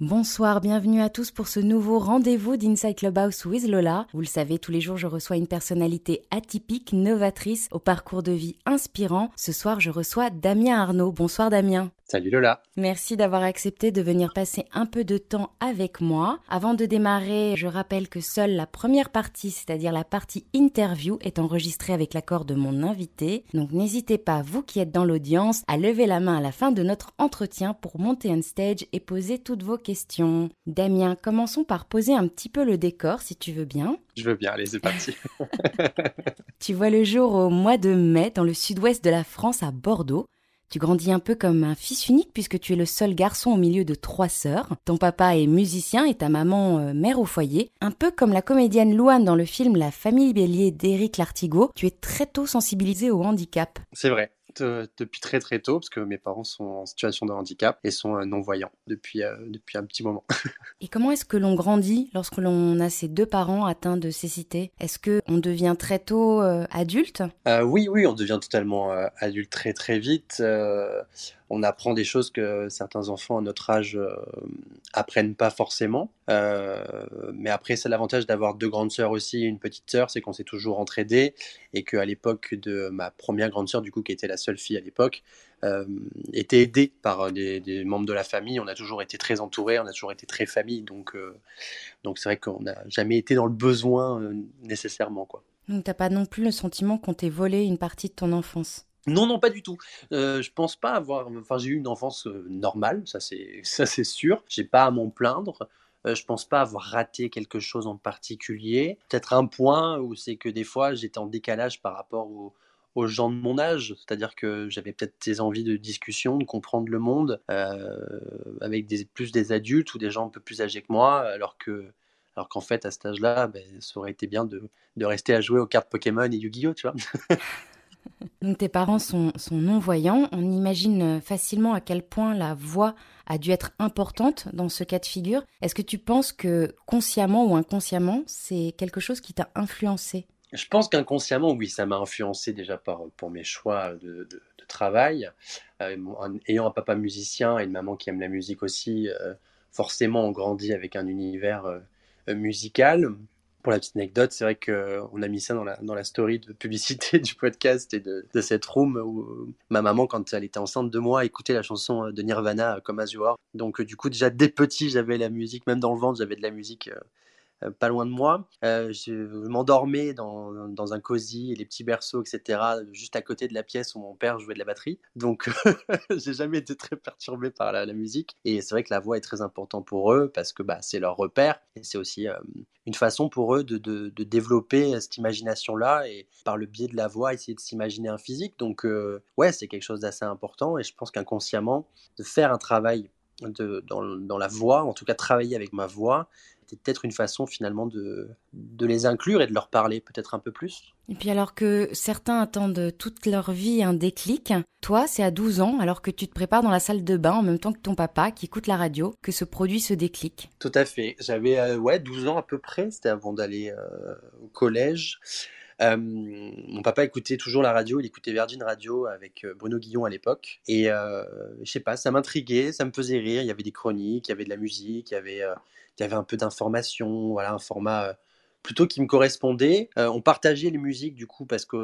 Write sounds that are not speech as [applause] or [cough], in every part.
Bonsoir, bienvenue à tous pour ce nouveau rendez-vous d'Inside Clubhouse with Lola. Vous le savez, tous les jours je reçois une personnalité atypique, novatrice, au parcours de vie inspirant. Ce soir je reçois Damien Arnaud. Bonsoir Damien. Salut Lola. Merci d'avoir accepté de venir passer un peu de temps avec moi. Avant de démarrer, je rappelle que seule la première partie, c'est-à-dire la partie interview, est enregistrée avec l'accord de mon invité. Donc n'hésitez pas, vous qui êtes dans l'audience, à lever la main à la fin de notre entretien pour monter on stage et poser toutes vos questions. Damien, commençons par poser un petit peu le décor, si tu veux bien. Je veux bien, allez, c'est parti. [laughs] tu vois le jour au mois de mai dans le sud-ouest de la France à Bordeaux. Tu grandis un peu comme un fils unique puisque tu es le seul garçon au milieu de trois sœurs. Ton papa est musicien et ta maman euh, mère au foyer. Un peu comme la comédienne Louane dans le film La famille Bélier d'Éric Lartigot, tu es très tôt sensibilisé au handicap. C'est vrai depuis très très tôt, parce que mes parents sont en situation de handicap et sont euh, non-voyants depuis, euh, depuis un petit moment. [laughs] et comment est-ce que l'on grandit lorsque l'on a ses deux parents atteints de cécité? Est-ce qu'on devient très tôt euh, adulte? Oui, oui, on devient totalement adulte très très vite on apprend des choses que certains enfants à notre âge euh, apprennent pas forcément. Euh, mais après, c'est l'avantage d'avoir deux grandes sœurs aussi et une petite sœur, c'est qu'on s'est toujours entraidés et qu'à l'époque de ma première grande sœur, du coup, qui était la seule fille à l'époque, euh, était aidée par des, membres de la famille. On a toujours été très entourés, on a toujours été très famille, donc donc c'est vrai qu'on n'a jamais été dans le besoin nécessairement, quoi. Donc t'as pas non plus le sentiment qu'on t'ait volé une partie de ton enfance? Non, non, pas du tout. Euh, je pense pas avoir. Enfin, j'ai eu une enfance euh, normale, ça c'est [laughs] ça c'est sûr. J'ai pas à m'en plaindre. Euh, je pense pas avoir raté quelque chose en particulier. Peut-être un point où c'est que des fois j'étais en décalage par rapport aux gens de mon âge, c'est-à-dire que j'avais peut-être des envies de discussion, de comprendre le monde avec des, plus des adultes ou des gens un peu plus âgés que moi, alors que alors qu'en fait à cet âge-là, ben, ça aurait été bien de, de, rester à jouer aux cartes Pokémon et Yu-Gi-Oh, tu vois. [laughs] Donc tes parents sont, non-voyants. On imagine facilement à quel point la voix a dû être importante dans ce cas de figure. Est-ce que tu penses que consciemment ou inconsciemment, c'est quelque chose qui t'a influencé? Je pense qu'inconsciemment, oui, ça m'a influencé déjà par, pour mes choix de, travail. Euh, ayant un papa musicien et une maman qui aime la musique aussi, euh, forcément on grandit avec un univers euh, musical pour la petite anecdote, c'est vrai qu'on a mis ça dans la, dans la story de publicité [laughs] du podcast et de, de cette room où ma maman, quand elle était enceinte de moi, écoutait la chanson de Nirvana comme Are. Donc, du coup, déjà dès petit, j'avais la musique, même dans le ventre, j'avais de la musique euh, euh, pas loin de moi. Euh, je m'endormais dans, dans, un cosy, les petits berceaux, etc., juste à côté de la pièce où mon père jouait de la batterie. Donc, [laughs] j'ai jamais été très perturbé par la, musique. Et c'est vrai que la voix est très importante pour eux parce que bah, c'est leur repère et c'est aussi euh, une façon pour eux de, de, développer cette imagination-là et par le biais de la voix, essayer de s'imaginer un physique. Donc, ouais, c'est quelque chose d'assez important et je pense qu'inconsciemment, de faire un travail de, dans, dans, la voix, en tout cas travailler avec ma voix, c'était peut-être une façon finalement de, de les inclure et de leur parler peut-être un peu plus. Et puis alors que certains attendent toute leur vie un déclic, toi c'est à 12 ans alors que tu te prépares dans la salle de bain en même temps que ton papa qui écoute la radio que se produit ce déclic. Tout à fait, j'avais euh, ouais 12 ans à peu près, c'était avant d'aller euh, au collège. Euh, mon papa écoutait toujours la radio, il écoutait Virgin Radio avec Bruno Guillon à l'époque. Et je sais pas, ça m'intriguait, ça me faisait rire. Il y avait des chroniques, il y avait de la musique, il y avait il y avait un peu d'informations, voilà, un format euh, plutôt qui me correspondait. Euh, on partageait les musiques du coup parce que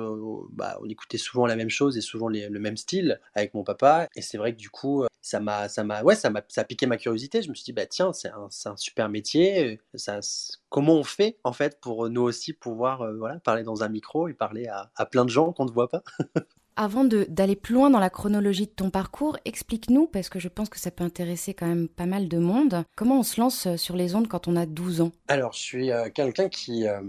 bah, on écoutait souvent la même chose et souvent le même style avec mon papa. Et c'est vrai que du coup, euh, ça m'a, ça m'a, ouais, ça m'a, ça a piqué ma curiosité. Je me suis dit bah tiens, c'est un, un, super métier. Ça, comment on fait en fait pour nous aussi pouvoir voilà parler dans un micro et parler à, à plein de gens qu'on ne voit pas? [laughs] Avant d'aller plus loin dans la chronologie de ton parcours, explique-nous, parce que je pense que ça peut intéresser quand même pas mal de monde, comment on se lance euh, sur les ondes quand on a 12 ans? Alors, je suis euh, quelqu'un qui, euh,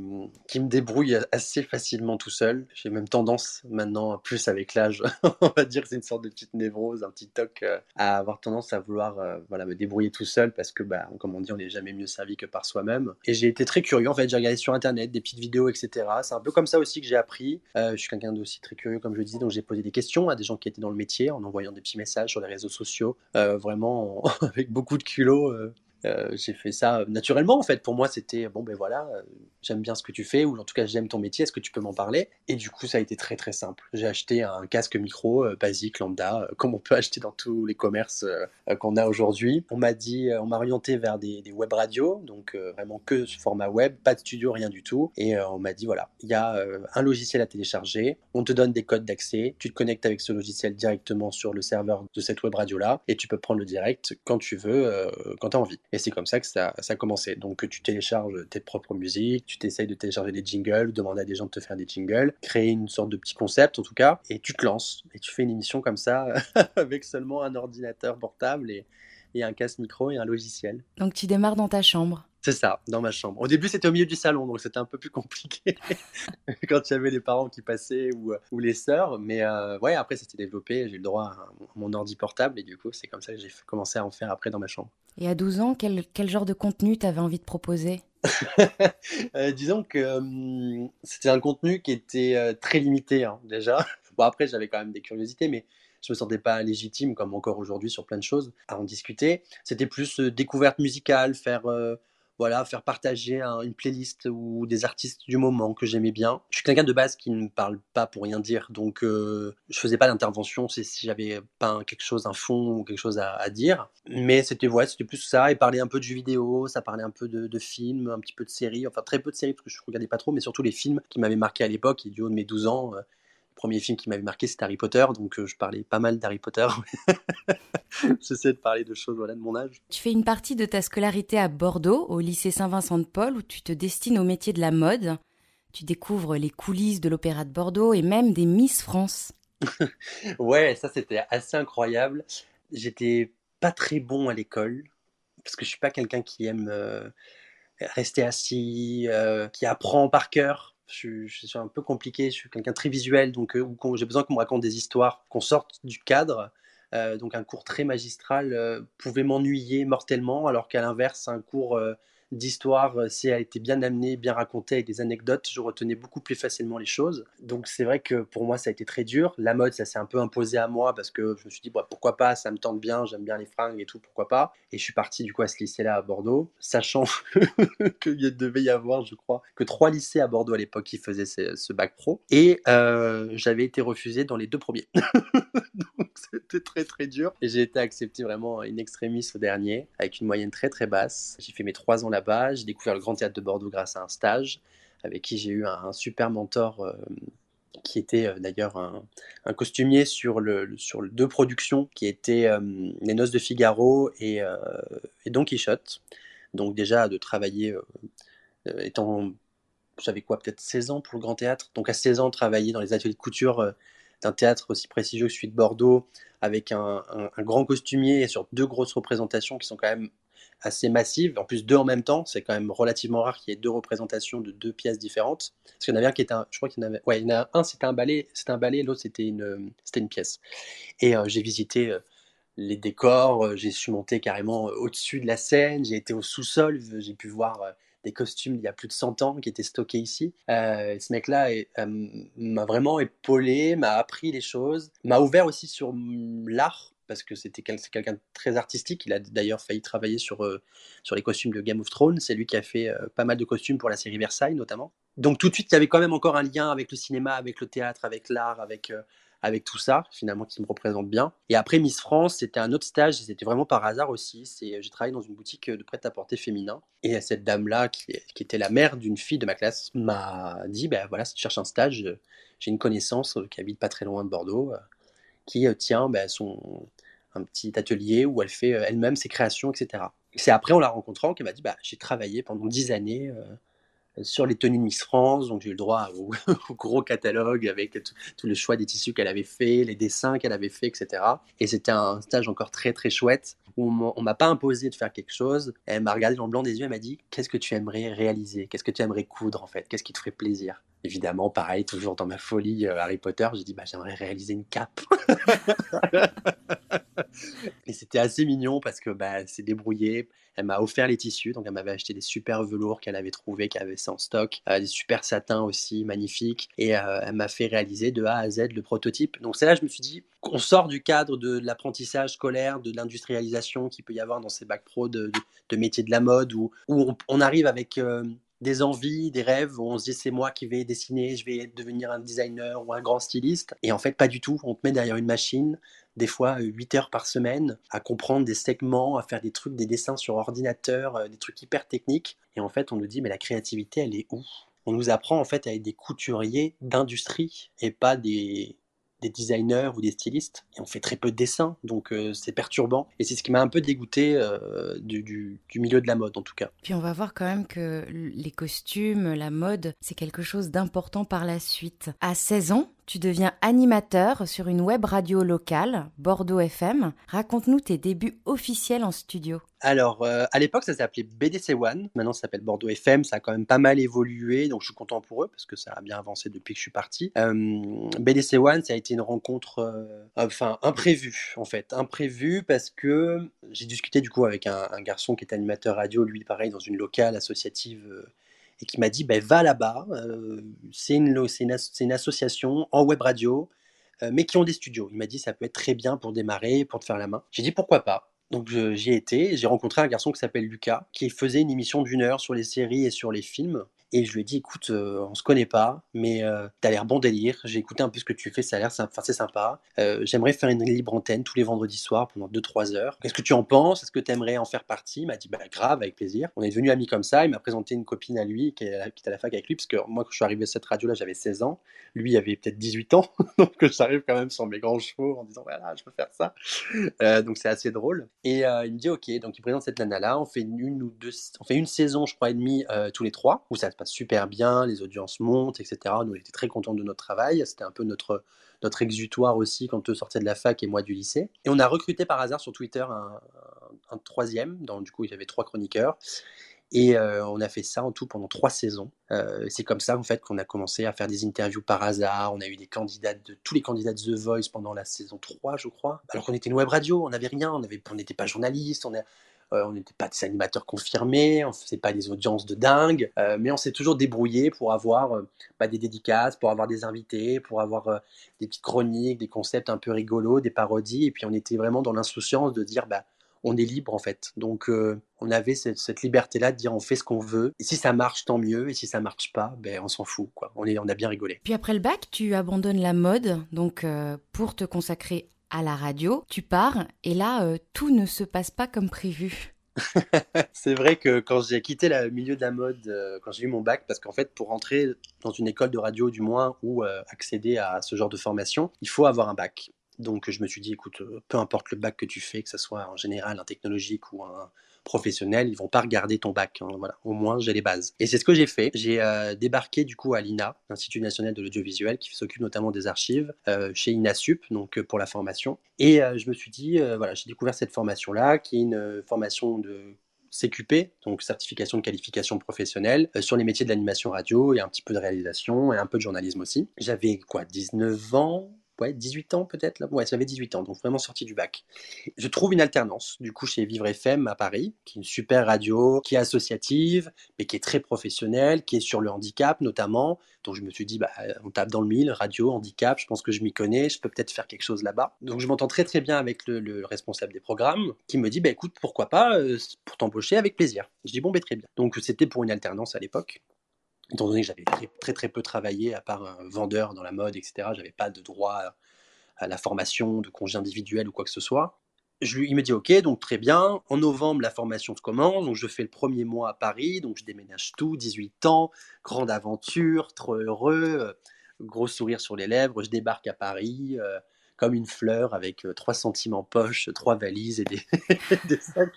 qui me débrouille assez facilement tout seul. J'ai même tendance maintenant, plus avec l'âge, [laughs] on va dire c'est une sorte de petite névrose, un petit toc, à avoir tendance à vouloir voilà, me débrouiller tout seul, parce que, bah, comme on dit, on n'est jamais mieux servi que par soi-même. Et j'ai été très curieux, en fait, j'ai regardé sur Internet des petites vidéos, etc. C'est un peu comme ça aussi que j'ai appris. je suis quelqu'un d'aussi très curieux, comme je le disais, donc j'ai posé des questions à des gens qui étaient dans le métier en envoyant des petits messages sur les réseaux sociaux, euh, vraiment [laughs] avec beaucoup de culot. Euh, euh, j'ai fait ça naturellement en fait. Pour moi, c'était bon ben voilà, euh, j'aime bien ce que tu fais ou en tout cas j'aime ton métier. Est-ce que tu peux m'en parler? Et du coup, ça a été très très simple. J'ai acheté un casque micro euh, basique lambda, comme on peut [laughs] acheter dans tous les commerces qu'on a aujourd'hui. On m'a dit, on m'a orienté vers des, web radios, donc vraiment que ce format web, pas de studio, rien du tout. Et on m'a dit voilà, il y a un logiciel à télécharger, on te donne des codes d'accès, tu te connectes avec ce logiciel directement sur le serveur de cette web radio là et tu peux prendre le direct quand tu veux, quand tu as envie. C'est comme ça que ça, a commencé. Donc tu télécharges tes propres musiques, tu t'essayes de télécharger des jingles, demander à des gens de te faire des jingles, créer une sorte de petit concept en tout cas, et tu te lances. Et tu fais une émission comme ça [laughs] avec seulement un ordinateur portable et, et un casque micro et un logiciel. Donc tu démarres dans ta chambre c'est ça, dans ma chambre. Au début, c'était au milieu du salon, donc c'était un peu plus compliqué [laughs] quand il y avait les parents qui passaient ou, euh, ou les sœurs. Mais euh, ouais, après, c'était développé. J'ai eu le droit à mon ordi portable et du coup, c'est comme ça que j'ai commencé à en faire après dans ma chambre. Et à 12 ans, quel, quel genre de contenu tu avais envie de proposer? [laughs] Euh, Disons que hum, c'était un contenu qui était très limité hein, déjà. Bon, après, j'avais quand même des curiosités, mais je me sentais pas légitime, comme encore aujourd'hui sur plein de choses, à en discuter. C'était plus découverte musicale, faire voilà, faire partager une playlist ou des artistes du moment que j'aimais bien. Je suis quelqu'un de base qui ne parle pas pour rien dire, donc euh, je faisais pas d'intervention si, si j'avais pas quelque chose, un fond ou quelque chose à, dire. Mais c'était ouais, c'était plus ça et parler un peu de jeux vidéo, ça parlait un peu de, films, un petit peu de séries, enfin très peu de séries parce que je regardais pas trop, mais surtout les films qui m'avaient marqué à l'époque et du haut de mes 12 ans. Euh, premier film qui m'avait marqué, c'était Harry Potter, donc euh, je parlais pas mal d'Harry Potter. [laughs] J'essaie de parler de choses voilà, de mon âge. Tu fais une partie de ta scolarité à Bordeaux, au lycée Saint-Vincent de Paul, où tu te destines au métier de la mode. Tu découvres les coulisses de l'Opéra de Bordeaux et même des Miss France. [laughs] ouais, ça c'était assez incroyable. J'étais pas très bon à l'école, parce que je suis pas quelqu'un qui aime euh, rester assis, euh, qui apprend par cœur je, suis un peu compliqué, je suis quelqu'un très visuel, donc euh, j'ai besoin qu'on me raconte des histoires, qu'on sorte du cadre. Euh, donc un cours très magistral euh, pouvait m'ennuyer mortellement, alors qu'à l'inverse, un cours d'histoire, euh, si elle était bien amenée, bien racontée avec des anecdotes, je retenais beaucoup plus facilement les choses. Donc c'est vrai que pour moi ça a été très dur. La mode, ça s'est un peu imposé à moi parce que je me suis dit bah, pourquoi pas, ça me tente bien, j'aime bien les fringues et tout, pourquoi pas. Et je suis parti du coup à ce lycée-là à Bordeaux, sachant [laughs] qu'il devait y avoir, je crois, que trois lycées à Bordeaux à l'époque qui faisaient ce, bac pro. Et euh, j'avais été refusé dans les deux premiers. [laughs] Donc c'était très très dur. Et j'ai été accepté vraiment in extremis au dernier, avec une moyenne très très basse. J'ai fait mes trois ans là-bas. J'ai découvert le Grand Théâtre de Bordeaux grâce à un stage avec qui j'ai eu un, super mentor euh, qui était euh, d'ailleurs un, costumier sur, deux productions qui étaient euh, Les Noces de Figaro et, Don Quichotte. Donc déjà de travailler étant j'avais quoi, peut-être 16 ans pour le Grand Théâtre. Donc à 16 ans, travailler dans les ateliers de couture d'un théâtre aussi prestigieux que celui de Bordeaux, avec un, un, grand costumier et sur deux grosses représentations qui sont quand même assez massive. En plus, deux en même temps, c'est quand même relativement rare qu'il y ait deux représentations de deux pièces différentes. Parce qu'il y en avait un qui était un, je crois qu'il y en avait, ouais, il y en a un, c'était un ballet, c'était un ballet, l'autre c'était une, c'était une pièce. Et euh, j'ai visité euh, les décors, euh, j'ai su monter carrément au-dessus de la scène, j'ai été au sous-sol, j'ai pu voir des costumes il y a plus de 100 ans qui étaient stockés ici. ce mec-là m'a vraiment épaulé, m'a appris les choses, m'a ouvert aussi sur l'art parce que c'était quelqu'un de très artistique. Il a d'ailleurs failli travailler sur, euh, sur les costumes de Game of Thrones. C'est lui qui a fait euh, pas mal de costumes pour la série Versailles notamment. Donc tout de suite, il y avait quand même encore un lien avec le cinéma, avec le théâtre, avec l'art, avec, euh, avec tout ça, finalement, qui me représente bien. Et après Miss France, c'était un autre stage, c'était vraiment par hasard aussi. J'ai travaillé dans une boutique de prêt-à-porter féminin. Et cette dame-là, qui, était la mère d'une fille de ma classe, m'a dit, ben voilà, si tu cherches un stage, j'ai une connaissance qui habite pas très loin de Bordeaux qui euh, tient bah, son, un petit atelier où elle fait euh, elle-même ses créations, etc. C'est après, en la rencontrant, qu'elle m'a dit bah, J'ai travaillé pendant dix années euh, sur les tenues de Miss France, donc j'ai eu le droit au, [laughs] gros catalogue avec tout, le choix des tissus qu'elle avait fait, les dessins qu'elle avait fait, etc. Et c'était un stage encore très très chouette où on m'a pas imposé de faire quelque chose. Elle m'a regardé dans le blanc des yeux, elle m'a dit Qu'est-ce que tu aimerais réaliser? Qu'est-ce que tu aimerais coudre en fait? Qu'est-ce qui te ferait plaisir? Évidemment, pareil, toujours dans ma folie euh, Harry Potter, j'ai dit bah, J'aimerais réaliser une cape. et c'était assez mignon parce que bah, c'est débrouillé. Elle m'a offert les tissus, donc elle m'avait acheté des super velours qu'elle avait trouvé, qu'elle avait ça en stock, euh, des super satins aussi magnifiques, et euh, elle m'a fait réaliser de A à Z le prototype. Donc c'est là je me suis dit, on sort du cadre de, l'apprentissage scolaire, de l'industrialisation qu'il peut y avoir dans ces bacs pro de, de, métiers de la mode, où, on, arrive avec des envies, des rêves, où on se dit c'est moi qui vais dessiner, je vais devenir un designer ou un grand styliste. Et en fait, pas du tout. On te met derrière une machine, des fois 8 heures par semaine, à comprendre des segments, à faire des trucs, des dessins sur ordinateur, euh, des trucs hyper techniques. Et en fait, on nous dit mais la créativité, elle est où? On nous apprend en fait à être des couturiers d'industrie et pas des des designers ou des stylistes et on fait très peu de dessins donc euh, c'est perturbant et c'est ce qui m'a un peu dégoûté euh, du, du, milieu de la mode en tout cas. Puis on va voir quand même que les costumes, la mode, c'est quelque chose d'important par la suite. À 16 ans, tu deviens animateur sur une web radio locale, Bordeaux FM. Raconte-nous tes débuts officiels en studio. Alors, euh, à l'époque, ça s'appelait BDC One. Maintenant, ça s'appelle Bordeaux FM. Ça a quand même pas mal évolué, donc je suis content pour eux parce que ça a bien avancé depuis que je suis parti. Euh, BDC One, ça a été une rencontre, euh, enfin, imprévue en fait, imprévue parce que j'ai discuté du coup avec un, un, garçon qui est animateur radio, lui, pareil, dans une locale associative et qui m'a dit ben, va là-bas, euh, c'est une, association en web radio, euh, mais qui ont des studios. Il m'a dit ça peut être très bien pour démarrer, pour te faire la main. J'ai dit pourquoi pas? Donc j'y ai été, j'ai rencontré un garçon qui s'appelle Lucas, qui faisait une émission d'une heure sur les séries et sur les films. Et je lui ai dit, écoute, euh, on se connaît pas, mais euh, tu as l'air bon délire. J'ai écouté un peu ce que tu fais, ça a l'air c'est sympa. Euh, j'aimerais faire une libre antenne tous les vendredis soirs pendant 2-3 heures. Qu'est-ce que tu en penses? Est-ce que tu aimerais en faire partie? Il m'a dit, bah grave, avec plaisir. On est devenus amis comme ça. Il m'a présenté une copine à lui qui, est, à la fac avec lui, parce que moi, quand je suis arrivé à cette radio-là, j'avais 16 ans. Lui, il avait peut-être 18 ans. [laughs] donc j'arrive quand même sur mes grands chevaux en disant, voilà, je peux faire ça. donc c'est assez drôle. Et il me dit, ok, donc il présente cette nana-là. On fait une, ou deux, on fait une saison, je crois, et demie tous les trois, où ça passe super bien les audiences montent, etc. Nous, on était très contents de notre travail. C'était un peu notre, notre exutoire aussi quand eux sortaient de la fac et moi du lycée. Et on a recruté par hasard sur Twitter un, troisième. Donc, du coup, il y avait trois chroniqueurs. Et euh, on a fait ça en tout pendant trois saisons. Euh, c'est comme ça en fait qu'on a commencé à faire des interviews par hasard. On a eu des candidats de tous les candidats de The Voice pendant la saison 3, je crois. Alors qu'on était une web radio, on n'avait rien, on n'était pas journaliste, on, euh, on n'était pas des animateurs confirmés, on ne faisait pas des audiences de dingue, euh, mais on s'est toujours débrouillé pour avoir euh, bah, des dédicaces, pour avoir des invités, pour avoir des petites chroniques, des concepts un peu rigolos, des parodies, et puis on était vraiment dans l'insouciance de dire bah, on est libre en fait. Donc on avait cette, liberté-là de dire on fait ce qu'on veut. Et si ça marche, tant mieux. Et si ça marche pas, ben on s'en fout. Quoi. On, a bien rigolé. Puis après le bac, tu abandonnes la mode donc pour te consacrer à la radio, tu pars et là, euh, tout ne se passe pas comme prévu. [laughs] c'est vrai que quand j'ai quitté le milieu de la mode, euh, quand j'ai eu mon bac, parce qu'en fait, pour entrer dans une école de radio, du moins, ou euh, accéder à ce genre de formation, il faut avoir un bac. Donc je me suis dit, écoute, peu importe le bac que tu fais, que ce soit en général un technologique ou un, professionnels, ils vont pas regarder ton bac. Hein, voilà, au moins j'ai les bases. Et c'est ce que j'ai fait. J'ai euh, débarqué du coup à l'INA, l'Institut national de l'audiovisuel, qui s'occupe notamment des archives, euh, chez INASUP, donc euh, pour la formation. Et je me suis dit, voilà, j'ai découvert cette formation-là, qui est une formation de CQP, donc certification de qualification professionnelle, sur les métiers de l'animation radio et un petit peu de réalisation et un peu de journalisme aussi. J'avais quoi, 19 ans ouais, 18 ans peut-être, là. Ouais, j'avais 18 ans, donc vraiment sorti du bac. Je trouve une alternance, du coup, chez Vivre FM à Paris, qui est une super radio, qui est associative, mais qui est très professionnelle, qui est sur le handicap notamment. Donc je me suis dit, bah, on tape dans le mille, radio, handicap, je pense que je m'y connais, je peux peut-être faire quelque chose là-bas. Donc je m'entends très très bien avec le, responsable des programmes, qui me dit, bah écoute, pourquoi pas, euh, pour t'embaucher avec plaisir. Je dis, bon, bah très bien. Donc c'était pour une alternance à l'époque étant donné que j'avais très, très, peu travaillé, à part un vendeur dans la mode, etc., j'avais pas de droit à la formation, de congé individuel ou quoi que ce soit. Je il me dit ok, donc très bien. En novembre, la formation se commence, donc je fais le premier mois à Paris, donc je déménage tout, 18 ans, grande aventure, trop heureux, euh, gros sourire sur les lèvres, je débarque à Paris. Euh, comme une fleur avec 3 euh, centimes en poche, trois valises et [laughs] des, sacs.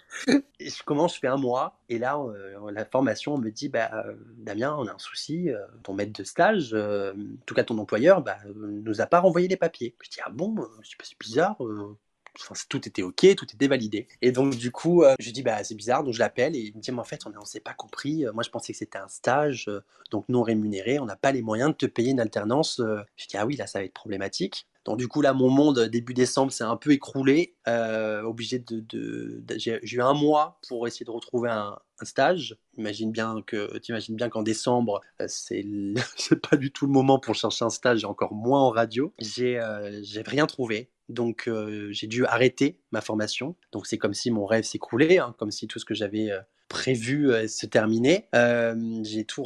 Et je commence, je fais un mois, et là, euh, la formation me dit bah, euh, Damien, on a un souci, ton maître de stage, en tout cas ton employeur, bah, nous a pas renvoyé les papiers. Je dis Ah bon, c'est bizarre. Tout était ok, tout était validé. Et donc du coup, je dis bah c'est bizarre, donc je l'appelle et il me dit mais en fait on ne s'est pas compris. Moi je pensais que c'était un stage, donc non rémunéré, on n'a pas les moyens de te payer une alternance. Je dis ah oui là ça va être problématique. Donc du coup là, mon monde début décembre s'est un peu écroulé. Euh, obligé de, j'ai eu un mois pour essayer de retrouver un, stage. Imagine bien que, t'imagines bien qu'en décembre, euh, [laughs] c'est, pas du tout le moment pour chercher un stage, et encore moins en radio. J'ai, euh, j'ai rien trouvé. Donc euh, j'ai dû arrêter ma formation. Donc c'est comme si mon rêve s'écroulait, hein, comme si tout ce que j'avais prévu se terminait. j'ai tout,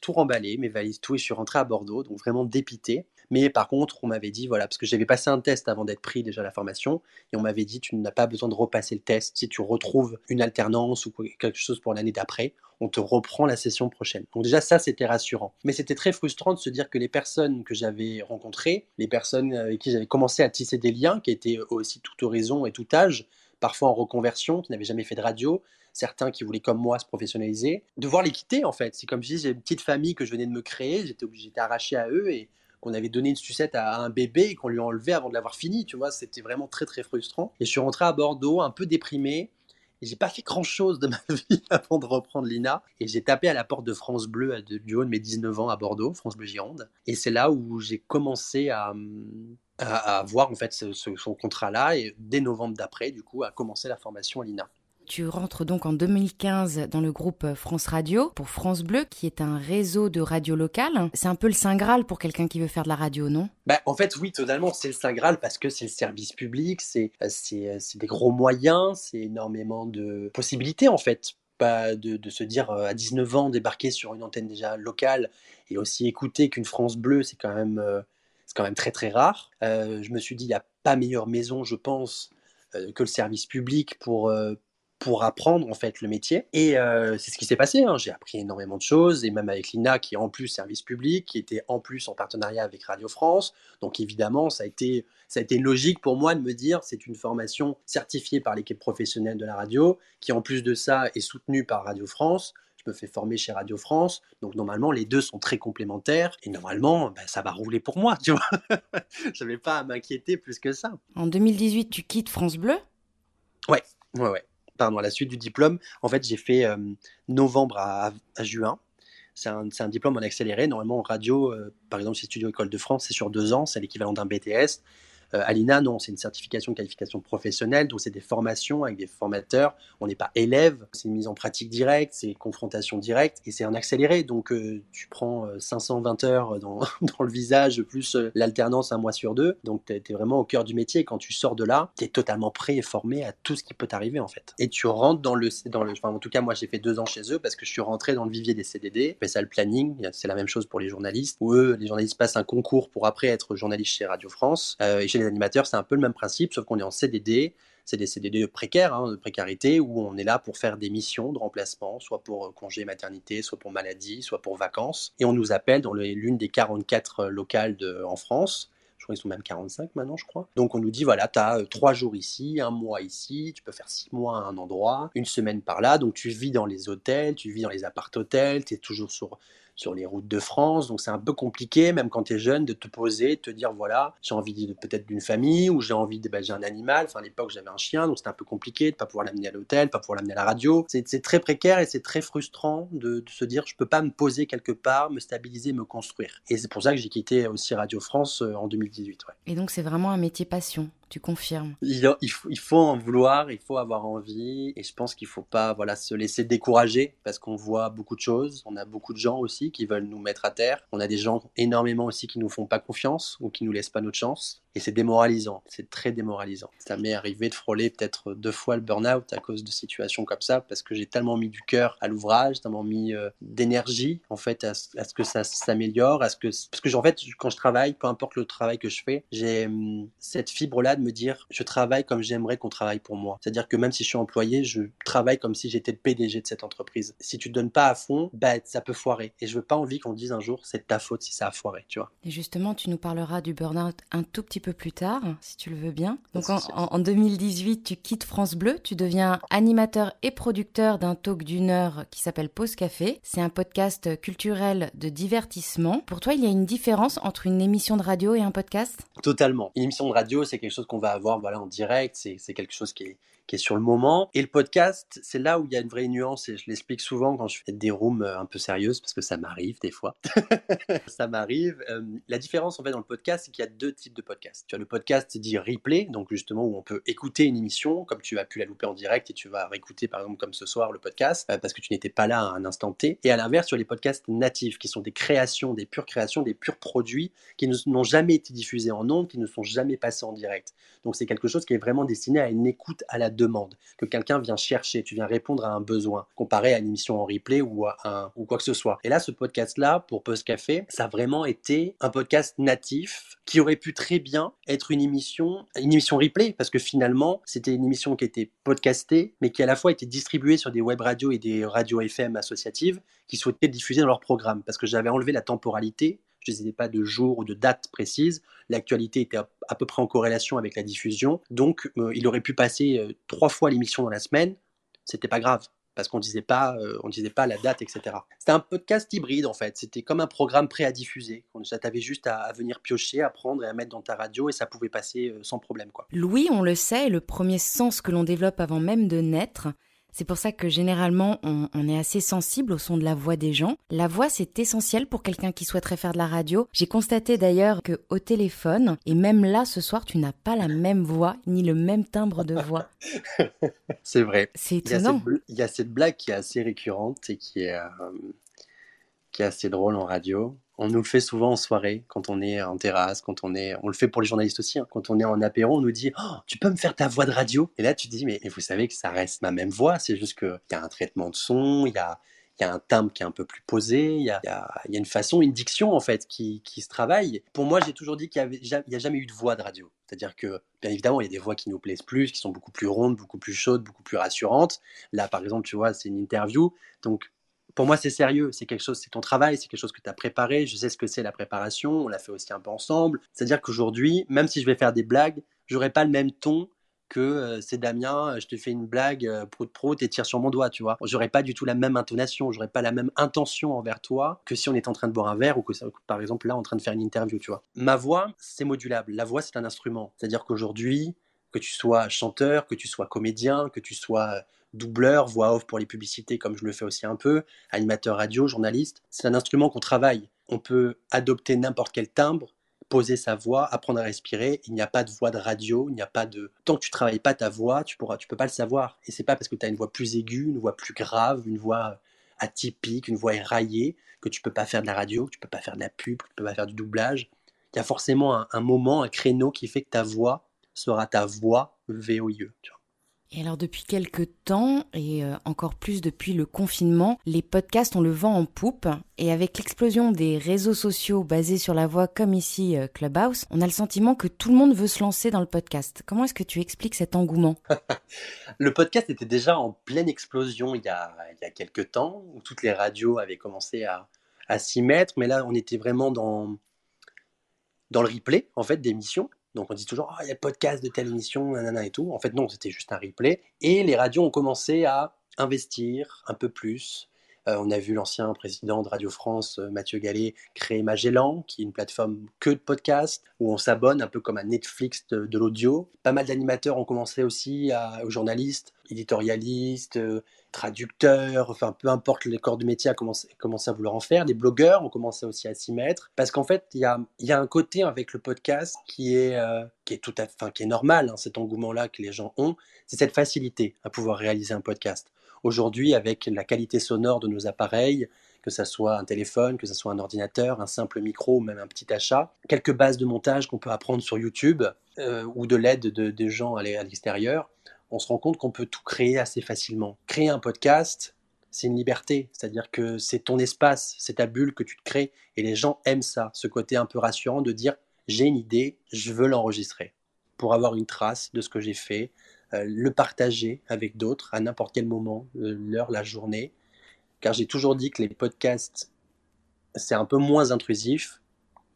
tout remballé, mes valises, tout, et je suis rentré à Bordeaux, donc vraiment dépité. Mais par contre, on m'avait dit, voilà, parce que j'avais passé un test avant d'être pris déjà à la formation, et on m'avait dit, tu n'as pas besoin de repasser le test. Si tu retrouves une alternance ou quelque chose pour l'année d'après, on te reprend la session prochaine. Donc déjà, ça, c'était rassurant. Mais c'était très frustrant de se dire que les personnes que j'avais rencontrées, les personnes avec qui j'avais commencé à tisser des liens, qui étaient aussi tout horizon et tout âge, parfois en reconversion, qui n'avaient jamais fait de radio, certains qui voulaient comme moi se professionnaliser, devoir les quitter en fait. C'est comme si j'ai une petite famille que je venais de me créer, j'étais obligé, arraché à eux et qu'on avait donné une sucette à un bébé et qu'on lui enlevait avant de l'avoir fini, tu vois, c'était vraiment très très frustrant. Et je suis rentré à Bordeaux un peu déprimé. J'ai pas fait grand chose de [laughs] ma vie avant de reprendre l'INA. Et j'ai tapé à la porte de France Bleu du haut de mes 19 ans à Bordeaux, France Bleu Gironde. Et c'est là où j'ai commencé à, à, voir en fait ce, ce contrat-là. Et dès novembre d'après, du coup, à commencer la formation à l'INA. Tu rentres donc en 2015 dans le groupe France Radio pour France Bleu, qui est un réseau de radio locales. C'est un peu le Saint Graal pour quelqu'un qui veut faire de la radio, non? Bah, En fait, oui, totalement, c'est le Saint Graal parce que c'est le service public, c'est des gros moyens, c'est énormément de possibilités en fait. Pas de, de, se dire euh, à 19 ans débarquer sur une antenne déjà locale et aussi écouter qu'une France Bleue, c'est quand même euh, quand même très très rare. Euh, je me suis dit il n'y a pas meilleure maison, je pense, que le service public pour pour apprendre en fait le métier. Et euh, c'est ce qui s'est passé. Hein. J'ai appris énormément de choses, et même avec l'INA qui est en plus service public, qui était en plus en partenariat avec Radio France. Donc évidemment, ça a été, ça a été logique pour moi de me dire c'est une formation certifiée par l'équipe professionnelle de la radio, qui en plus de ça est soutenue par Radio France. Je me fais former chez Radio France. Donc normalement, les deux sont très complémentaires. Et normalement, ben, ça va rouler pour moi, [laughs] tu vois. Je n'avais pas à m'inquiéter plus que ça. En 2018, tu quittes France Bleu? Ouais, ouais, ouais pardon, à la suite du diplôme, en fait, j'ai fait euh, novembre à, juin. C'est un, un, diplôme en accéléré. Normalement, en radio, euh, par exemple, chez Studio École de France, c'est sur deux ans, c'est l'équivalent d'un BTS. Euh, Alina, non, c'est une certification de qualification professionnelle, donc c'est des formations avec des formateurs. On n'est pas élève, c'est une mise en pratique directe, c'est confrontation directe et c'est un accéléré. Donc euh, tu prends 520 euh, heures [laughs] dans, le visage plus l'alternance un mois sur deux. Donc tu es, vraiment au cœur du métier. quand tu sors de là, tu es totalement prêt et formé à tout ce qui peut t'arriver en fait. Et tu rentres dans le, enfin, en tout cas moi j'ai fait deux ans chez eux parce que je suis rentré dans le vivier des CDD. Fait ça le planning, c'est la même chose pour les journalistes où eux les journalistes passent un concours pour après être journaliste chez Radio France animateurs, c'est un peu le même principe, sauf qu'on est en CDD. C'est des CDD précaires, hein, de précarité, où on est là pour faire des missions de remplacement, soit pour euh, congé maternité, soit pour maladie, soit pour vacances. Et on nous appelle dans l'une des 44 euh, locales en France. Je crois qu'ils sont même 45 maintenant, je crois. Donc on nous dit, voilà, tu as euh, trois jours ici, un mois ici, tu peux faire six mois à un endroit, une semaine par là. Donc tu vis dans les hôtels, tu vis dans les appart-hôtels, tu es toujours sur sur les routes de France. Donc c'est un peu compliqué, même quand tu es jeune, de te poser, de te dire voilà, j'ai envie peut-être d'une famille ou j'ai envie de j'ai un animal. Enfin à l'époque j'avais un chien, donc c'était un peu compliqué de pas pouvoir l'amener à l'hôtel, pas pouvoir l'amener à la radio. C'est très précaire et c'est très frustrant de, se dire je peux pas me poser quelque part, me stabiliser, me construire. Et c'est pour ça que j'ai quitté aussi Radio France euh, en 2018. Et donc c'est vraiment un métier passion tu confirmes. Il, faut, en vouloir, il faut avoir envie, et je pense qu'il ne faut pas voilà, se laisser décourager, parce qu'on voit beaucoup de choses, on a beaucoup de gens aussi qui veulent nous mettre à terre, on a des gens énormément aussi qui nous font pas confiance, ou qui nous laissent pas notre chance, et c'est démoralisant, c'est très démoralisant. Ça m'est arrivé de frôler peut-être deux fois le burn-out à cause de situations comme ça, parce que j'ai tellement mis du cœur à l'ouvrage, tellement mis euh, d'énergie en fait à, ce que ça s'améliore, à ce que parce que en fait quand je travaille, peu importe le travail que je fais, j'ai hum, cette fibre là de me dire je travaille comme j'aimerais qu'on travaille pour moi. C'est-à-dire que même si je suis employé, je travaille comme si j'étais le PDG de cette entreprise. Si tu te donnes pas à fond, bah ça peut foirer. Et je veux pas envie qu'on dise un jour c'est ta faute si ça a foiré, tu vois. Et justement, tu nous parleras du burn-out un tout petit peu plus tard, si tu le veux bien. Donc en, 2018, tu quittes France Bleu, tu deviens animateur et producteur d'un talk d'une heure qui s'appelle Pause Café. C'est un podcast culturel de divertissement. Pour toi, il y a une différence entre une émission de radio et un podcast? Totalement. Une émission de radio, c'est quelque chose qu'on va avoir voilà, en direct, c'est quelque chose qui est, qui est sur le moment. Et le podcast, c'est là où il y a une vraie nuance et je l'explique souvent quand je fais des rooms euh, un peu sérieuses parce que ça m'arrive des fois. [laughs] ça m'arrive. Euh, la différence en fait dans le podcast, c'est qu'il y a deux types de podcasts. Tu as le podcast dit replay, donc justement où on peut écouter une émission comme tu as pu la louper en direct et tu vas réécouter par exemple comme ce soir le podcast euh, parce que tu n'étais pas là à un instant T. Et à l'inverse, sur les podcasts natifs qui sont des créations, des pures créations, des purs produits qui n'ont jamais été diffusés en ondes, qui ne sont jamais passés en direct. Donc c'est quelque chose qui est vraiment destiné à une écoute à la demande, que quelqu'un vient chercher, tu viens répondre à un besoin, comparé à une émission en replay ou un ou quoi que ce soit. Et là, ce podcast-là, pour Post Café, ça a vraiment été un podcast natif qui aurait pu très bien être une émission, une émission replay, parce que finalement, c'était une émission qui était podcastée, mais qui à la fois était distribuée sur des web radios et des radios FM associatives qui souhaitaient diffuser dans leur programme, parce que j'avais enlevé la temporalité je disais pas de jour ou de date précise. L'actualité était à, peu près en corrélation avec la diffusion. Donc, euh, il aurait pu passer euh, trois fois l'émission dans la semaine. C'était pas grave parce qu'on disait pas, euh, on disait pas la date, etc. C'était un podcast hybride en fait. C'était comme un programme prêt à diffuser. Tu avais juste à, venir piocher, à prendre et à mettre dans ta radio et ça pouvait passer sans problème quoi. Louis, on le sait, le premier sens que l'on développe avant même de naître. C'est pour ça que généralement on, est assez sensible au son de la voix des gens. La voix c'est essentiel pour quelqu'un qui souhaiterait faire de la radio. J'ai constaté d'ailleurs que au téléphone et même là ce soir tu n'as pas la même voix ni le même timbre de voix. [laughs] c'est vrai. C'est étonnant. Il y, a cette blague qui est assez récurrente et qui est, euh, qui est assez drôle en radio. On nous le fait souvent en soirée, quand on est en terrasse, quand on est, on le fait pour les journalistes aussi. Hein. Quand on est en apéro, on nous dit, oh, tu peux me faire ta voix de radio? Et là, tu te dis, mais vous savez que ça reste ma même voix. C'est juste qu'il y a un traitement de son, il y a, y a un timbre qui est un peu plus posé, il y a, y a, une façon, une diction en fait qui, qui se travaille. Pour moi, j'ai toujours dit qu'il n'y a, jamais eu de voix de radio. C'est-à-dire que, bien évidemment, il y a des voix qui nous plaisent plus, qui sont beaucoup plus rondes, beaucoup plus chaudes, beaucoup plus rassurantes. Là, par exemple, tu vois, c'est une interview. Donc, pour moi, c'est sérieux. C'est quelque chose, c'est ton travail, c'est quelque chose que tu as préparé. Je sais ce que c'est la préparation. On l'a fait aussi un peu ensemble. C'est-à-dire qu'aujourd'hui, même si je vais faire des blagues, j'aurai pas le même ton que euh, c'est Damien, euh, je te fais une blague, euh, prout prout, et tire sur mon doigt, tu vois. J'aurais pas du tout la même intonation, j'aurais pas la même intention envers toi que si on est en train de boire un verre ou que, par exemple, là, en train de faire une interview, tu vois. Ma voix, c'est modulable. La voix, c'est un instrument. C'est-à-dire qu'aujourd'hui, que tu sois chanteur, que tu sois comédien, que tu sois doubleur, voix off pour les publicités comme je le fais aussi un peu, animateur radio, journaliste. C'est un instrument qu'on travaille. On peut adopter n'importe quel timbre, poser sa voix, apprendre à respirer. Il n'y a pas de voix de radio, il n'y a pas de tant que tu travailles pas ta voix, tu pourras tu peux pas le savoir et c'est pas parce que tu as une voix plus aiguë, une voix plus grave, une voix atypique, une voix éraillée que tu peux pas faire de la radio, que tu peux pas faire de la pub, que tu peux pas faire du doublage. Il y a forcément un, moment, un créneau qui fait que ta voix sera ta voix VOIE. Tu vois. Et alors depuis quelques temps, et euh, encore plus depuis le confinement, les podcasts ont le vent en poupe. Et avec l'explosion des réseaux sociaux basés sur la voix comme ici euh, Clubhouse, on a le sentiment que tout le monde veut se lancer dans le podcast. Comment est-ce que tu expliques cet engouement? [laughs] Le podcast était déjà en pleine explosion il y, a, il quelques temps, où toutes les radios avaient commencé à, s'y mettre. Mais là, on était vraiment dans, dans le replay en fait d'émissions. Donc on dit toujours, ah, il y a le podcast de telle émission, nanana et tout. En fait, non, c'était juste un replay. Et les radios ont commencé à investir un peu plus. Euh, on a vu l'ancien président de Radio France, euh, Mathieu Gallet, créer Magellan, qui est une plateforme que de podcasts, où on s'abonne un peu comme à Netflix de, l'audio. Pas mal d'animateurs ont commencé aussi aux journalistes, éditorialistes, euh, traducteurs, enfin peu importe les corps de métier a commencé, à vouloir en faire. Des blogueurs ont commencé aussi à s'y mettre parce qu'en fait il y a, un côté avec le podcast qui est, qui est tout à, enfin, qui est normal, hein, cet engouement-là que les gens ont, c'est cette facilité à pouvoir réaliser un podcast. Aujourd'hui, avec la qualité sonore de nos appareils, que ce soit un téléphone, que ce soit un ordinateur, un simple micro ou même un petit achat, quelques bases de montage qu'on peut apprendre sur YouTube euh, ou de l'aide de, gens à l'extérieur, on se rend compte qu'on peut tout créer assez facilement. Créer un podcast, c'est une liberté, c'est-à-dire que c'est ton espace, c'est ta bulle que tu te crées, et les gens aiment ça, ce côté un peu rassurant de dire j'ai une idée, je veux l'enregistrer, pour avoir une trace de ce que j'ai fait, le partager avec d'autres à n'importe quel moment, euh, l'heure, la journée, car j'ai toujours dit que les podcasts, c'est un peu moins intrusif,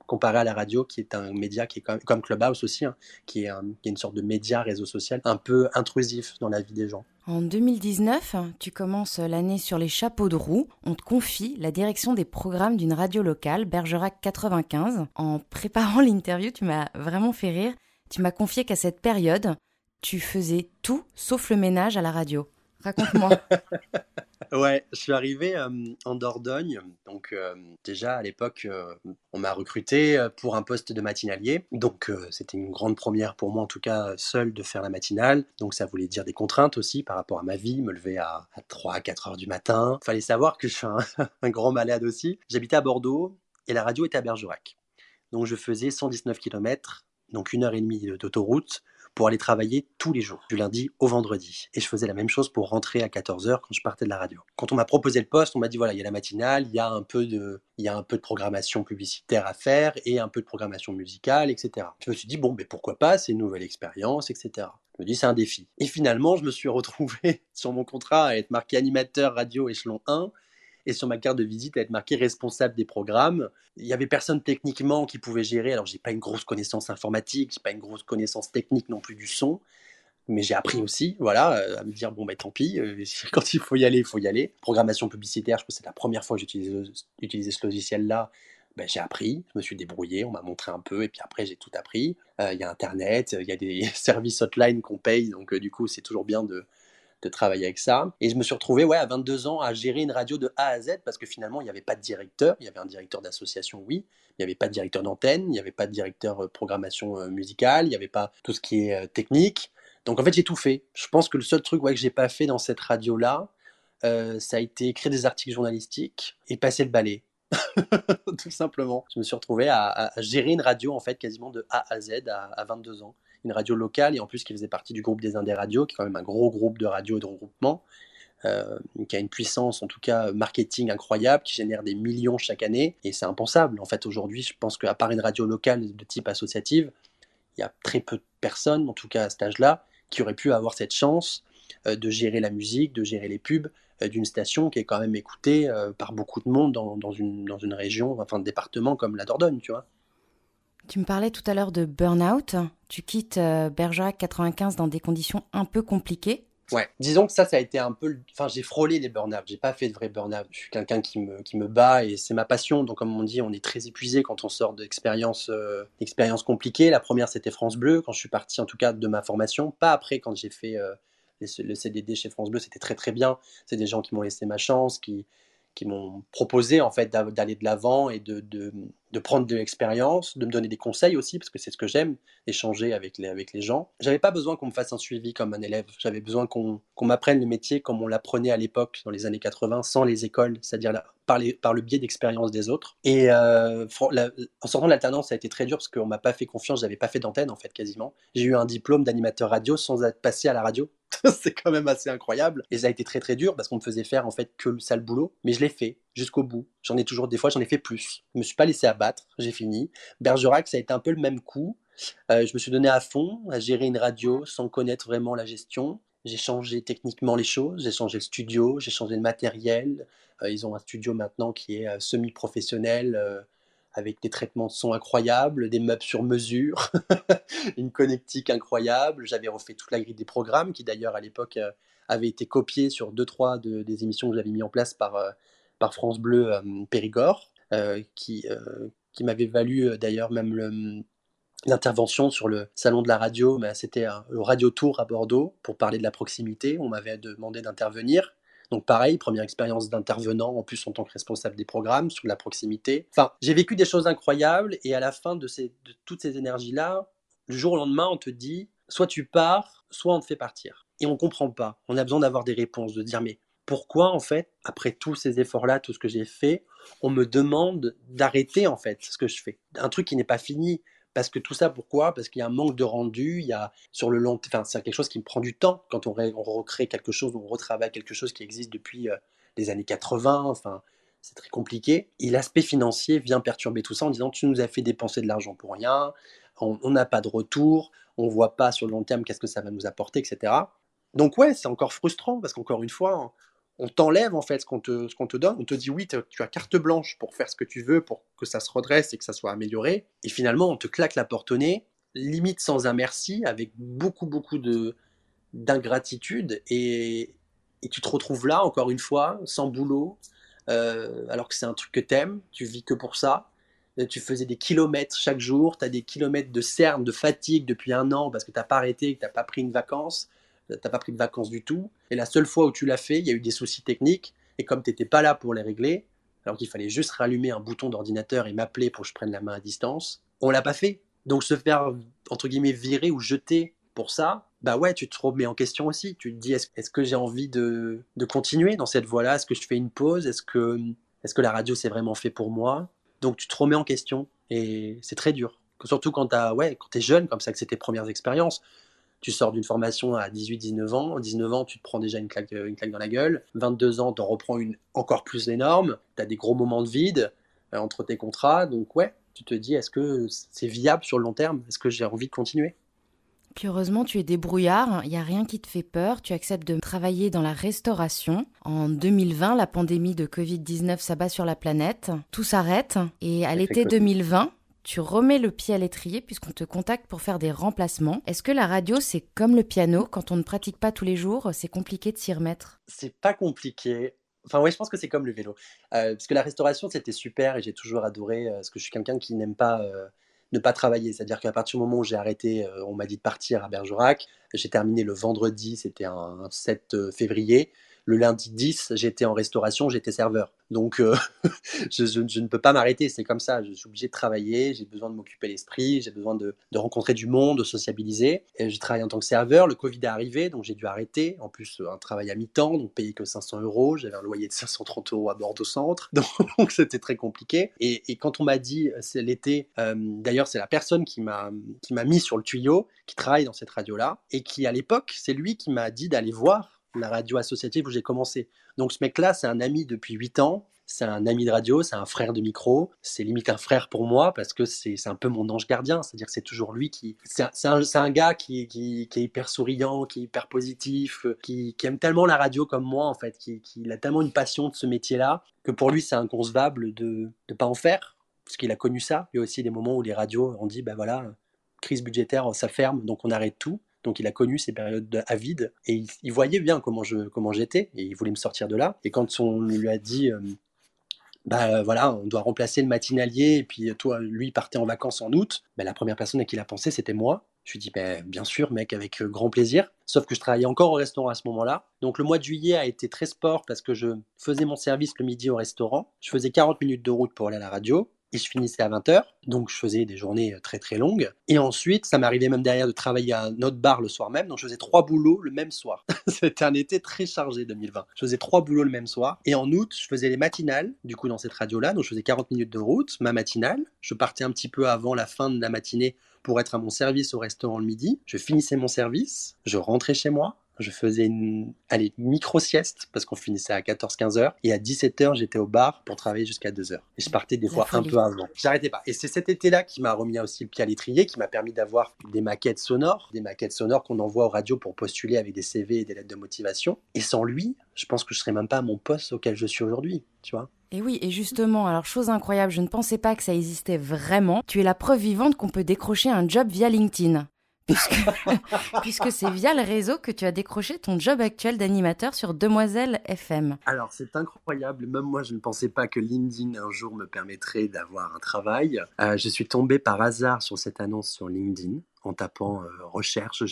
comparé à la radio, qui est un média qui est comme, comme Clubhouse aussi, hein, qui, est une sorte de média réseau social un peu intrusif dans la vie des gens. En 2019, tu commences l'année sur les chapeaux de roue. On te confie la direction des programmes d'une radio locale, Bergerac 95. En préparant [laughs] l'interview, tu m'as vraiment fait rire. Tu m'as confié qu'à cette période, tu faisais tout sauf le ménage à la radio. Raconte-moi. [laughs] ouais, je suis arrivé euh, en Dordogne. Donc, euh, déjà à l'époque, euh, on m'a recruté pour un poste de matinalier. Donc, c'était une grande première pour moi, en tout cas, seul de faire la matinale. Donc, ça voulait dire des contraintes aussi par rapport à ma vie, me lever à, 3 à 4 heures du matin. Fallait savoir que je suis un, [laughs] un grand malade aussi. J'habitais à Bordeaux et la radio était à Bergerac. Donc, je faisais 119 km, donc une heure et demie d'autoroute pour aller travailler tous les jours, du lundi au vendredi. Et je faisais la même chose pour rentrer à 14h quand je partais de la radio. Quand on m'a proposé le poste, on m'a dit voilà, il y a la matinale, il y a un peu de, il y a un peu de programmation publicitaire à faire et un peu de programmation musicale, etc. Je me suis dit bon, mais pourquoi pas, c'est une nouvelle expérience, etc. Je me dis c'est un défi. Et finalement, je me suis [laughs] retrouvé sur mon contrat à être marqué animateur radio échelon 1 et sur ma carte de visite à être marqué responsable des programmes. Il y avait personne techniquement qui pouvait gérer. Alors j'ai pas une grosse connaissance informatique, j'ai pas une grosse connaissance technique non plus du son, mais j'ai appris aussi, voilà, euh, à me dire bon ben tant pis, euh, [laughs] quand il faut y aller, il faut y aller. Programmation publicitaire, je crois que c'est la première fois que j'ai utilisé, ce logiciel-là. Ben, j'ai appris, je me suis débrouillé, on m'a montré un peu, et puis après j'ai tout appris. Euh, il y a Internet, il y a des [laughs] services hotline qu'on paye, donc du coup c'est toujours bien de, de travailler avec ça. Et je me suis retrouvé ouais, à 22 ans à gérer une radio de A à Z parce que finalement, il n'y avait pas de directeur. Il y avait un directeur d'association, oui. Il n'y avait pas de directeur d'antenne. Il n'y avait pas de directeur euh, programmation euh, musicale. Il n'y avait pas tout ce qui est euh, technique. Donc en fait, j'ai tout fait. Je pense que le seul truc ouais, que j'ai pas fait dans cette radio-là, ça a été écrire des articles journalistiques et passer le balai. [laughs] tout simplement. Je me suis retrouvé à, gérer une radio en fait quasiment de A à Z à, à 22 ans une radio locale et en plus qui faisait partie du groupe des Indés Radio, qui est quand même un gros groupe de radio et de regroupement, euh, qui a une puissance en tout cas marketing incroyable, qui génère des millions chaque année et c'est impensable. En fait, aujourd'hui, je pense qu'à part une radio locale de type associative, il y a très peu de personnes, en tout cas à cet âge-là, qui auraient pu avoir cette chance euh, de gérer la musique, de gérer les pubs euh, d'une station qui est quand même écoutée par beaucoup de monde dans, dans, une, dans une région, enfin un département comme la Dordogne, tu vois. Tu me parlais tout à l'heure de burn-out. Tu quittes euh, Bergerac 95 dans des conditions un peu compliquées. Ouais, disons que ça, ça a été un peu. Enfin, j'ai frôlé les burn-out. J'ai pas fait de vrai burn-out. Je suis quelqu'un qui me, qui me bat et c'est ma passion. Donc, comme on dit, on est très épuisé quand on sort d'expériences euh, compliquées. La première, c'était France Bleu, quand je suis parti, en tout cas, de ma formation. Pas après, quand j'ai fait euh, le CDD chez France Bleu, c'était très très bien. C'est des gens qui m'ont laissé ma chance, qui, qui m'ont proposé en fait d'aller de l'avant et de, prendre de l'expérience, de me donner des conseils aussi, parce que c'est ce que j'aime, échanger avec les, avec les gens. J'avais pas besoin qu'on me fasse un suivi comme un élève, j'avais besoin qu'on m'apprenne le métier comme on l'apprenait à l'époque, dans les années 80, sans les écoles, c'est-à-dire par, par le biais d'expérience des autres. Et euh, en sortant de l'alternance, ça a été très dur parce qu'on m'a pas fait confiance, j'avais pas fait d'antenne en fait quasiment. J'ai eu un diplôme d'animateur radio sans être passé à la radio. [laughs] c'est quand même assez incroyable. Et ça a été très très dur parce qu'on me faisait faire en fait que le sale boulot. Mais je l'ai fait jusqu'au bout. J'en ai toujours des fois, j'en ai fait plus. Je me suis pas laissé abattre, j'ai fini. Bergerac, ça a été un peu le même coup. Euh, je me suis donné à fond à gérer une radio sans connaître vraiment la gestion. J'ai changé techniquement les choses, j'ai changé le studio, j'ai changé le matériel. Euh, ils ont un studio maintenant qui est euh, semi-professionnel avec des traitements de son incroyables, des meubles sur mesure, [laughs] une connectique incroyable. J'avais refait toute la grille des programmes qui d'ailleurs à l'époque euh, avait été copiée sur deux trois de, des émissions que j'avais mis en place par, euh, par France Bleu euh, Périgord, qui, qui m'avait valu d'ailleurs même l'intervention sur le salon de la radio, mais c'était le Radio Tour à Bordeaux pour parler de la proximité. On m'avait demandé d'intervenir. Donc pareil, première expérience d'intervenant, en plus en tant que responsable des programmes, sur la proximité. Enfin, j'ai vécu des choses incroyables et à la fin de, toutes ces énergies-là, le jour au lendemain, on te dit, soit tu pars, soit on te fait partir. Et on ne comprend pas. On a besoin d'avoir des réponses, de dire, mais pourquoi en fait, après tous ces efforts-là, tout ce que j'ai fait, on me demande d'arrêter en fait ce que je fais? Un truc qui n'est pas fini. Parce que tout ça, pourquoi? Parce qu'il y a un manque de rendu, il y a sur le long, enfin c'est quelque chose qui me prend du temps quand on, recrée quelque chose, on retravaille quelque chose qui existe depuis euh, les années 80, enfin c'est très compliqué. Et l'aspect financier vient perturber tout ça en disant tu nous as fait dépenser de l'argent pour rien, on n'a pas de retour, on voit pas sur le long terme qu'est-ce que ça va nous apporter, etc. Donc ouais, c'est encore frustrant parce qu'encore une fois, on t'enlève en fait ce qu'on te, te, donne. On te dit oui, tu as carte blanche pour faire ce que tu veux, pour que ça se redresse et que ça soit amélioré. Et finalement, on te claque la porte au nez, limite sans un merci, avec beaucoup, beaucoup de d'ingratitude. Et, et, tu te retrouves là, encore une fois, sans boulot, euh, alors que c'est un truc que t'aimes, tu vis que pour ça. tu faisais des kilomètres chaque jour, tu as des kilomètres de cernes, de fatigue depuis un an parce que tu n'as pas arrêté, que tu n'as pas pris une vacance, tu n'as pas pris de vacances du tout. Et la seule fois où tu l'as fait, il y a eu des soucis techniques. Et comme tu n'étais pas là pour les régler, alors qu'il fallait juste rallumer un bouton d'ordinateur et m'appeler pour que je prenne la main à distance, on l'a pas fait. Donc se faire, entre guillemets, virer ou jeter pour ça, bah ouais, tu te remets en question aussi. Tu te dis, est-ce que j'ai envie de, de, continuer dans cette voie-là? Est-ce que je fais une pause? Est-ce que, est que la radio, c'est vraiment fait pour moi? Donc tu te remets en question et c'est très dur. Surtout quand tu ouais, es jeune, comme ça, que c'est tes premières expériences. Tu sors d'une formation à 18-19 ans. À 19 ans, tu te prends déjà une claque, une claque dans la gueule. 22 ans, tu en reprends une encore plus énorme. Tu as des gros moments de vide euh, entre tes contrats. Donc ouais, tu te dis, est-ce que c'est viable sur le long terme? Est-ce que j'ai envie de continuer? Puis heureusement, tu es débrouillard, il n'y a rien qui te fait peur, tu acceptes de travailler dans la restauration. En 2020, la pandémie de Covid-19 s'abat sur la planète, tout s'arrête, et à l'été 2020, tu remets le pied à l'étrier puisqu'on te contacte pour faire des remplacements. Est-ce que la radio, c'est comme le piano, quand on ne pratique pas tous les jours, c'est compliqué de s'y remettre? C'est pas compliqué. Enfin, oui, je pense que c'est comme le vélo. Euh, parce que la restauration, c'était super et j'ai toujours adoré, euh, parce que je suis quelqu'un qui n'aime pas euh, ne pas travailler. C'est-à-dire qu'à partir du moment où j'ai arrêté, euh, on m'a dit de partir à Bergerac. J'ai terminé le vendredi, c'était un 7 euh, février. Le lundi 10, j'étais en restauration, j'étais serveur. Donc, euh, [laughs] je, ne peux pas m'arrêter, c'est comme ça. Je suis obligé de travailler, j'ai besoin de m'occuper l'esprit, j'ai besoin de, rencontrer du monde, de sociabiliser. Et j'ai travaillé en tant que serveur, le Covid est arrivé, donc j'ai dû arrêter. En plus, un travail à mi-temps, donc payer que 500 euros. J'avais un loyer de 530 euros à Bordeaux Centre, [laughs] donc c'était très compliqué. Et, quand on m'a dit, c'est l'été, euh, d'ailleurs, c'est la personne qui m'a mis sur le tuyau, qui travaille dans cette radio-là, et qui, à l'époque, c'est lui qui m'a dit d'aller voir la radio associative où j'ai commencé. Donc ce mec-là, c'est un ami depuis 8 ans, c'est un ami de radio, c'est un frère de micro, c'est limite un frère pour moi parce que c'est un peu mon ange gardien, c'est-à-dire que c'est toujours lui qui... C'est un, gars qui, qui, est hyper souriant, qui est hyper positif, qui, aime tellement la radio comme moi en fait, qui, a tellement une passion de ce métier-là que pour lui c'est inconcevable de ne pas en faire, parce qu'il a connu ça. Il y a aussi des moments où les radios ont dit, ben voilà, crise budgétaire, ça ferme, donc on arrête tout. Donc il a connu ces périodes à vide et il, voyait bien comment je comment j'étais et il voulait me sortir de là. Et quand on lui a dit euh, bah voilà, on doit remplacer le matinalier et puis toi lui partait en vacances en août, bah, la première personne à qui il a pensé c'était moi. Je lui dit bah, bien sûr mec avec euh, grand plaisir. Sauf que je travaillais encore au restaurant à ce moment-là. Donc le mois de juillet a été très sport parce que je faisais mon service le midi au restaurant. Je faisais 40 minutes de route pour aller à la radio et je finissais à 20h, donc je faisais des journées euh, très très longues. Et ensuite, ça m'arrivait même derrière de travailler à un autre bar le soir même, donc je faisais trois boulots le même soir. [laughs] C'était un été très chargé 2020. Je faisais trois boulots le même soir. Et en août, je faisais les matinales, du coup dans cette radio-là, donc je faisais 40 minutes de route, ma matinale. Je partais un petit peu avant la fin de la matinée pour être à mon service au restaurant le midi. Je finissais mon service, je rentrais chez moi, je faisais une allez, micro-sieste parce qu'on finissait à 14-15 heures. Et à 17 heures, j'étais au bar pour travailler jusqu'à 2 heures. Et je partais des fois un peu avant. J'arrêtais pas. Et c'est cet été-là qui m'a remis aussi le pied à l'étrier, qui m'a permis d'avoir des maquettes sonores, des maquettes sonores qu'on envoie aux radios pour postuler avec des CV et des lettres de motivation. Et sans lui, je pense que je serais même pas à mon poste auquel je suis aujourd'hui, tu vois. Et oui, et justement, alors chose incroyable, je ne pensais pas que ça existait vraiment. Tu es la preuve vivante qu'on peut décrocher un job via LinkedIn. [laughs] puisque, c'est via le réseau que tu as décroché ton job actuel d'animateur sur Demoiselle FM. Alors c'est incroyable, même moi je ne pensais pas que LinkedIn un jour me permettrait d'avoir un travail. Euh, je suis tombé par hasard sur cette annonce sur LinkedIn en tapant euh, recherche.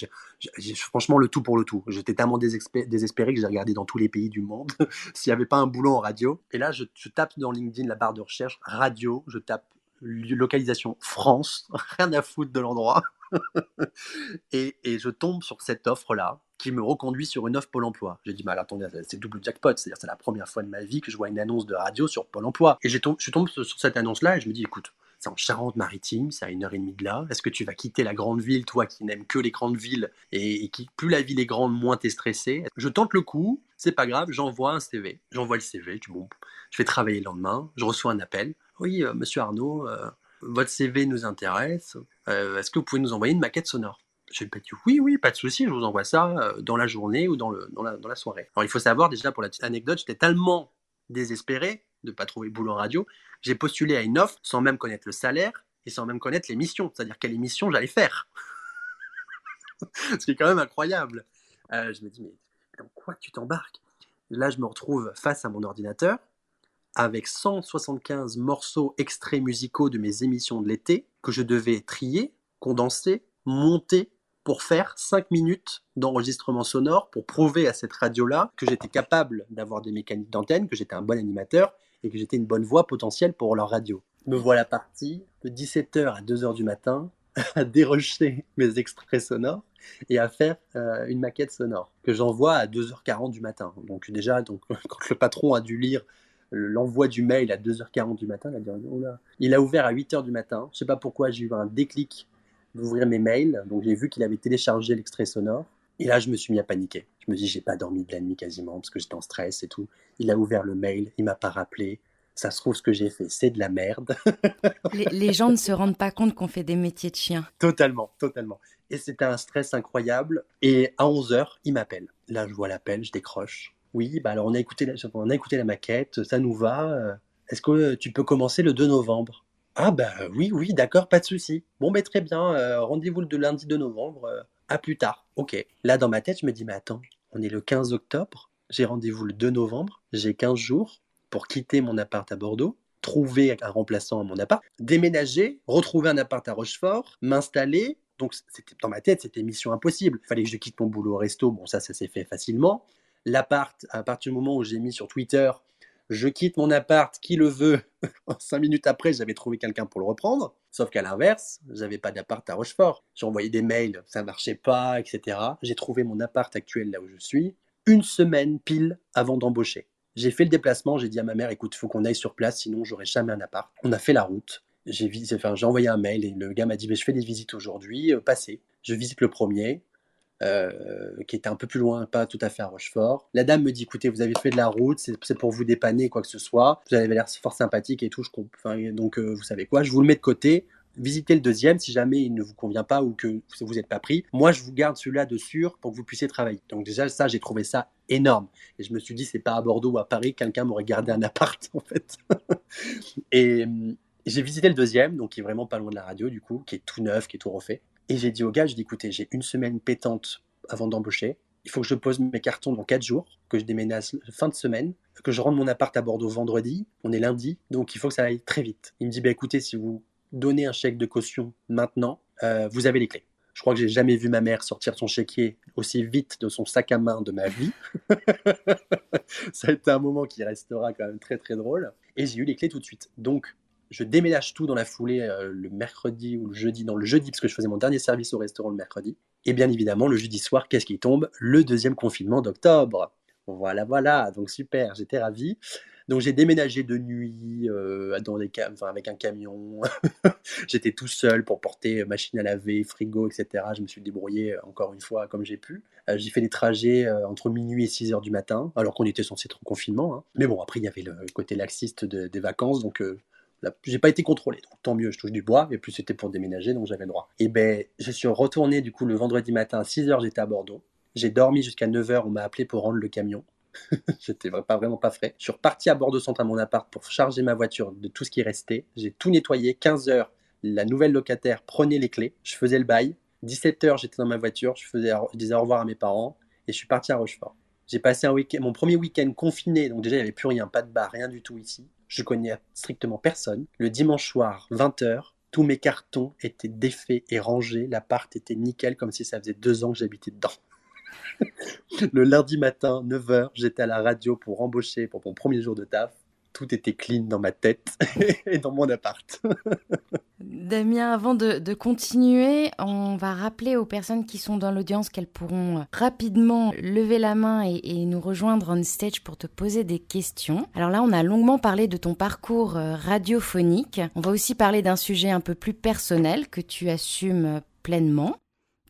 Franchement le tout pour le tout. J'étais tellement désespéré que j'ai regardé dans tous les pays du monde [laughs] s'il n'y avait pas un boulot en radio. Et là, je, je, tape dans LinkedIn la barre de recherche radio, je tape localisation France, [laughs] rien à foutre de l'endroit. [laughs] et, je tombe sur cette offre-là qui me reconduit sur une offre Pôle emploi. J'ai dit, mais attendez, c'est double jackpot, c'est-à-dire c'est la première fois de ma vie que je vois une annonce de radio sur Pôle emploi. Et je tombe, je tombe sur cette annonce-là et je me dis, écoute, c'est en Charente-Maritime, c'est à une heure et demie de là. Est-ce que tu vas quitter la grande ville, toi qui n'aimes que les grandes villes et, qui, plus la ville est grande, moins t'es stressé? Je tente le coup, c'est pas grave, j'envoie un CV. J'envoie le CV, je, bon, je vais travailler le lendemain, je reçois un appel. Oui, euh, monsieur Arnaud, euh, votre CV nous intéresse, euh, est-ce que vous pouvez nous envoyer une maquette sonore? J'ai dit oui, oui, pas de souci, je vous envoie ça euh, dans la journée ou dans la soirée. Alors il faut savoir déjà pour la petite anecdote, j'étais tellement désespéré de ne pas trouver boulot en radio, j'ai postulé à une offre sans même connaître le salaire et sans même connaître l'émission, c'est-à-dire quelle émission j'allais faire. [laughs] Ce qui est quand même incroyable. Euh, je me dis, mais dans quoi tu t'embarques? Là, je me retrouve face à mon ordinateur avec 175 morceaux extraits musicaux de mes émissions de l'été que je devais trier, condenser, monter pour faire 5 minutes d'enregistrement sonore pour prouver à cette radio-là que j'étais capable d'avoir des mécaniques d'antenne, que j'étais un bon animateur et que j'étais une bonne voix potentielle pour leur radio. Me voilà parti de 17h à 2h du matin à dérocher mes extraits sonores et à faire euh, une maquette sonore que j'envoie à 2h40 du matin. Donc déjà, donc, [laughs] quand le patron a dû lire l'envoi du mail à 2h40 du matin, il a, dit, oh il a ouvert à 8h du matin. Je sais pas pourquoi j'ai eu un déclic d'ouvrir mes mails. Donc j'ai vu qu'il avait téléchargé l'extrait sonore. Et là, je me suis mis à paniquer. Je me dis, j'ai pas dormi de la nuit quasiment parce que j'étais en stress et tout. Il a ouvert le mail, il m'a pas rappelé. Ça se trouve, ce que j'ai fait, c'est de la merde. [laughs] les, gens ne se rendent pas compte qu'on fait des métiers de chien. Totalement, totalement. Et c'était un stress incroyable. Et à 11h, il m'appelle. Là, je vois l'appel, je décroche. Oui, bah alors on a écouté la, on a écouté la maquette, ça nous va. Est-ce que tu peux commencer le 2 novembre? Ah bah oui, oui, d'accord, pas de souci. Bon, ben très bien, euh, rendez-vous le lundi de novembre, euh, à plus tard. Ok. Là, dans ma tête, je me dis, mais attends, on est le 15 octobre, j'ai rendez-vous le 2 novembre, j'ai 15 jours pour quitter mon appart à Bordeaux, trouver un remplaçant à mon appart, déménager, retrouver un appart à Rochefort, m'installer. Donc, c'était dans ma tête, c'était mission impossible. Fallait que je quitte mon boulot au resto. Bon, ça, ça s'est fait facilement. L'appart, à partir du moment où j'ai mis sur Twitter je quitte mon appart, qui le veut [laughs] Cinq minutes après, j'avais trouvé quelqu'un pour le reprendre. Sauf qu'à l'inverse, j'avais pas d'appart à Rochefort. J'ai envoyé des mails, ça marchait pas, etc. J'ai trouvé mon appart actuel là où je suis une semaine pile avant d'embaucher. J'ai fait le déplacement, j'ai dit à ma mère, écoute, faut qu'on aille sur place, sinon j'aurai jamais un appart. On a fait la route. J'ai envoyé un mail et le gars m'a dit, mais je fais des visites aujourd'hui, euh, passez. Je visite le premier. Euh, qui était un peu plus loin, pas tout à fait à Rochefort. La dame me dit écoutez, vous avez fait de la route, c'est pour vous dépanner, quoi que ce soit. Vous avez l'air fort sympathique et tout. Donc, euh, vous savez quoi, je vous le mets de côté. Visitez le deuxième si jamais il ne vous convient pas ou que vous n'êtes pas pris. Moi, je vous garde celui-là de sûr pour que vous puissiez travailler. Donc, déjà, ça, j'ai trouvé ça énorme. Et je me suis dit, c'est pas à Bordeaux ou à Paris, quelqu'un m'aurait gardé un appart, [laughs] en fait. et j'ai visité le deuxième, donc qui est vraiment pas loin de la radio, du coup, qui est tout neuf, qui est tout refait. Et j'ai dit au gars, je dis écoutez, j'ai une semaine pétante avant d'embaucher. Il faut que je pose mes cartons dans 4 jours, que je déménage fin de semaine, que je rende mon appart à Bordeaux vendredi. On est lundi, donc il faut que ça aille très vite. Il me dit bah, écoutez, si vous donnez un chèque de caution maintenant, euh, vous avez les clés. Je crois que j'ai jamais vu ma mère sortir son chéquier aussi vite de son sac à main de ma vie. [laughs] ça a été un moment qui restera quand même très très drôle. Et j'ai eu les clés tout de suite. Donc je déménage tout dans la foulée euh, le mercredi ou le jeudi, dans le jeudi, parce que je faisais mon dernier service au restaurant le mercredi. Et bien évidemment, le jeudi soir, qu'est-ce qui tombe? Le deuxième confinement d'octobre. Voilà, voilà, donc super, j'étais ravi. Donc j'ai déménagé de nuit euh, avec un camion. [laughs] J'étais tout seul pour porter machine à laver, frigo, etc. Je me suis débrouillé euh, encore une fois comme j'ai pu. j'ai fait des trajets entre minuit et 6 heures du matin, alors qu'on était censé être en confinement. Hein. Mais bon, après il y avait le côté laxiste des vacances, donc j'ai pas été contrôlé, donc tant mieux, je touche du bois, et plus c'était pour déménager, donc j'avais le droit. Et ben, je suis retourné du coup le vendredi matin à 6h, j'étais à Bordeaux. J'ai dormi jusqu'à 9h, on m'a appelé pour rendre le camion. [laughs] J'étais pas vraiment pas frais. Je suis reparti à Bordeaux Centre à mon appart pour charger ma voiture de tout ce qui restait. J'ai tout nettoyé. 15 h la nouvelle locataire prenait les clés. Je faisais le bail. 17 h j'étais dans ma voiture. Je, faisais, je disais au revoir à mes parents et je suis parti à Rochefort. J'ai passé un week mon premier week-end confiné, donc déjà il n'y avait plus rien, pas de bar, rien du tout ici. Je connais strictement personne. Le dimanche soir, 20h, tous mes cartons étaient défaits et rangés. L'appart était nickel, comme si ça faisait deux ans que j'habitais dedans. [laughs] le lundi matin, 9h, j'étais à la radio pour embaucher pour mon premier jour de taf tout était clean dans ma tête [laughs] et dans mon appart. [laughs] Damien, avant de, continuer, on va rappeler aux personnes qui sont dans l'audience qu'elles pourront rapidement lever la main et, et, nous rejoindre on stage pour te poser des questions. Alors là, on a longuement parlé de ton parcours euh, radiophonique. On va aussi parler d'un sujet un peu plus personnel que tu assumes pleinement.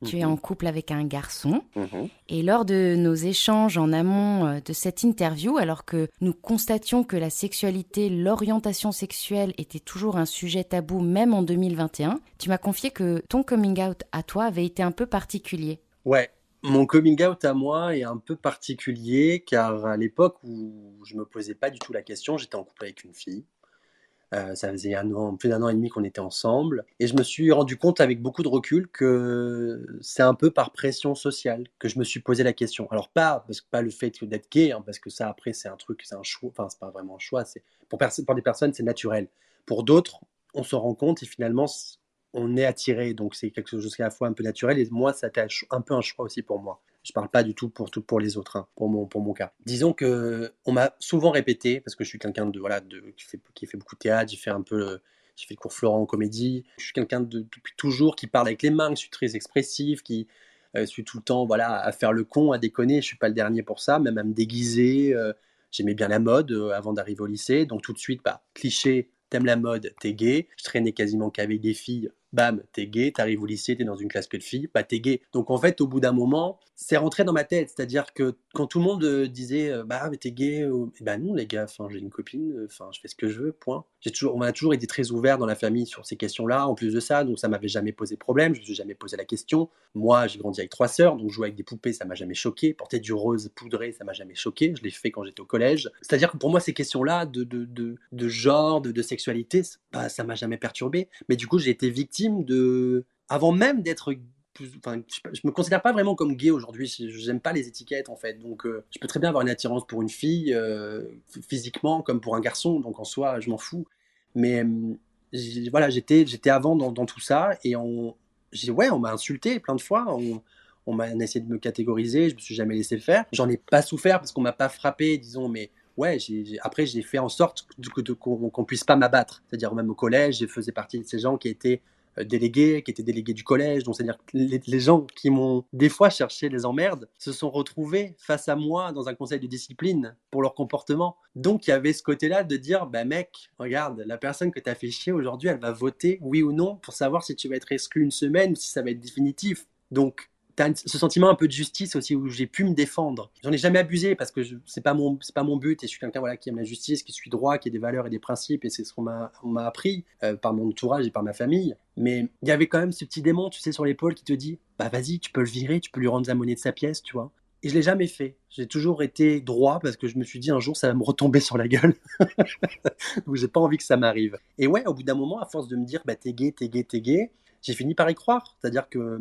Tu es en mhm. couple avec un garçon. Mhm. Et lors de nos échanges en amont euh, de cette interview, alors que nous constations que la sexualité, l'orientation sexuelle était toujours un sujet tabou même en 2021, tu m'as confié que ton coming out à toi avait été un peu particulier. Ouais, mon coming out à moi est un peu particulier car à l'époque où je me posais pas du tout la question, j'étais en couple avec une fille. Euh, ça faisait un an, plus d'un an et demi qu'on était ensemble. Et je me suis rendu compte avec beaucoup de recul que c'est un peu par pression sociale que je me suis posé la question. Alors pas, parce que pas le fait d'être gay, hein, parce que ça après c'est un truc, c'est un choix, enfin c'est pas vraiment un choix, c'est pour, des personnes c'est naturel. Pour d'autres, on se rend compte et finalement on est attiré, donc c'est quelque chose qui est à la fois un peu naturel et moi ça a été un peu un choix aussi pour moi. Je parle pas du tout pour, tout pour les autres, hein, pour, mon, pour mon cas. Disons que on m'a souvent répété, parce que je suis quelqu'un de, voilà, de, qui, fait, qui fait beaucoup de théâtre, j'ai fait un peu j'ai fait le cours Florent en comédie. Je suis quelqu'un de, depuis toujours qui parle avec les mains, je suis très expressif, qui euh, suis tout le temps voilà, à faire le con, à déconner. Je suis pas le dernier pour ça, même à me déguiser. Euh, j'aimais bien la mode euh, avant d'arriver au lycée. Donc tout de suite, bah, cliché, t'aimes la mode, t'es gay. Je traînais quasiment qu'avec des filles bam, t'es gay, t'arrives au lycée, t'es dans une classe que de filles, bah t'es gay. Donc en fait, au bout d'un moment, c'est rentré dans ma tête. C'est-à-dire que quand tout le monde euh, disait, euh, bah t'es gay, bah non les gars, enfin j'ai une copine, enfin je fais ce que je veux, point. J'ai toujours, on a toujours été très ouvert dans la famille sur ces questions-là. En plus de ça, donc ça m'avait jamais posé problème. Je me suis jamais posé la question. Moi, j'ai grandi avec trois sœurs, donc jouer avec des poupées, ça m'a jamais choqué. Porter du rose poudré, ça m'a jamais choqué. Je l'ai fait quand j'étais au collège. C'est-à-dire que pour moi, ces questions-là de, de, de, de genre, de, de sexualité, ça m'a jamais perturbé. Mais du coup, j'ai été victime de avant même d'être Enfin, je, me considère pas vraiment comme gay aujourd'hui. Je n'aime pas les étiquettes en fait. Donc, euh, je peux très bien avoir une attirance pour une fille euh, physiquement comme pour un garçon. Donc, en soi, je m'en fous. Mais voilà, j'étais, avant dans, tout ça et on, ouais, on m'a insulté plein de fois. On, on m'a essayé de me catégoriser. Je me suis jamais laissé faire. J'en ai pas souffert parce qu'on m'a pas frappé, disons. Mais ouais, après, j'ai fait en sorte qu'on qu puisse pas m'abattre. C'est-à-dire, même au collège, je faisais partie de ces gens qui étaient euh, délégués, qui étaient délégués du collège. Donc, c'est-à-dire les, gens qui m'ont des fois cherché les emmerdes se sont retrouvés face à moi dans un conseil de discipline pour leur comportement. Donc, il y avait ce côté-là de dire, bah mec, regarde, la personne que tu as fait chier aujourd'hui, elle va voter oui ou non pour savoir si tu vas être exclu une semaine ou si ça va être définitif. Donc, as ce sentiment un peu de justice aussi où j'ai pu me défendre. J'en ai jamais abusé parce que c'est pas mon c'est pas mon but et je suis quelqu'un voilà qui aime la justice, qui suit droit, qui a des valeurs et des principes et c'est ce qu'on m'a m'a appris euh, par mon entourage et par ma famille. Mais il y avait quand même ce petit démon, tu sais, sur l'épaule qui te dit bah vas-y, tu peux le virer, tu peux lui rendre la monnaie de sa pièce, tu vois. Et je l'ai jamais fait. J'ai toujours été droit parce que je me suis dit un jour ça va me retomber sur la gueule. [laughs] Donc j'ai pas envie que ça m'arrive. Et ouais, au bout d'un moment, à force de me dire bah t'es gay, t'es gay, t'es gay, j'ai fini par y croire. C'est-à-dire que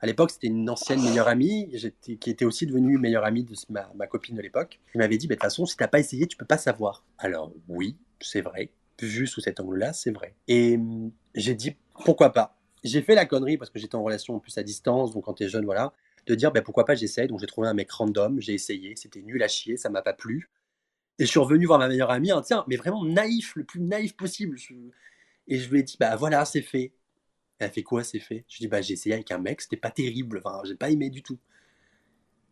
à l'époque, c'était une ancienne meilleure amie qui était aussi devenue meilleure amie de ma, copine de l'époque. Elle m'avait dit, bah, de toute façon, si t'as pas essayé, tu peux pas savoir. Alors oui, c'est vrai. Vu sous cet angle-là, c'est vrai. Et hum, j'ai dit, pourquoi pas? J'ai fait la connerie parce que j'étais en relation plus à distance, donc quand t'es jeune, voilà, de dire, bah, pourquoi pas j'essaye. Donc j'ai trouvé un mec random, j'ai essayé, c'était nul à chier, ça m'a pas plu. Et je suis revenu voir ma meilleure amie, hein, tiens, mais vraiment naïf, le plus naïf possible. Et je lui ai dit, bah voilà, c'est fait. Elle fait quoi, c'est fait Je dis, bah j'ai essayé avec un mec, c'était pas terrible, j'ai pas aimé du tout.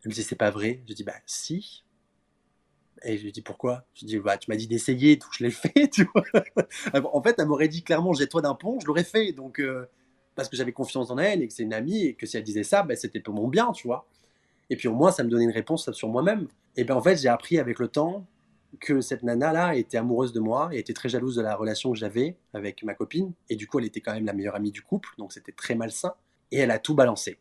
Elle me dit, c'est pas vrai. Je dis, bah si. Et je lui dis, pourquoi? Je dis, bah tu m'as dit d'essayer, donc je l'ai [laughs] fait, tu vois. en fait, elle m'aurait dit clairement, jette-toi d'un pont, je l'aurais fait, donc, euh, parce que j'avais confiance en elle et que c'est une amie et que si elle disait ça, bah, c'était pour mon bien, tu vois. Et puis au moins, ça me donnait une réponse sur moi-même. Et ben en fait, j'ai appris avec le temps que cette nana-là était amoureuse de moi et était très jalouse de la relation que j'avais avec ma copine. Et du coup, elle était quand même la meilleure amie du couple, donc c'était très malsain. Et elle a tout balancé.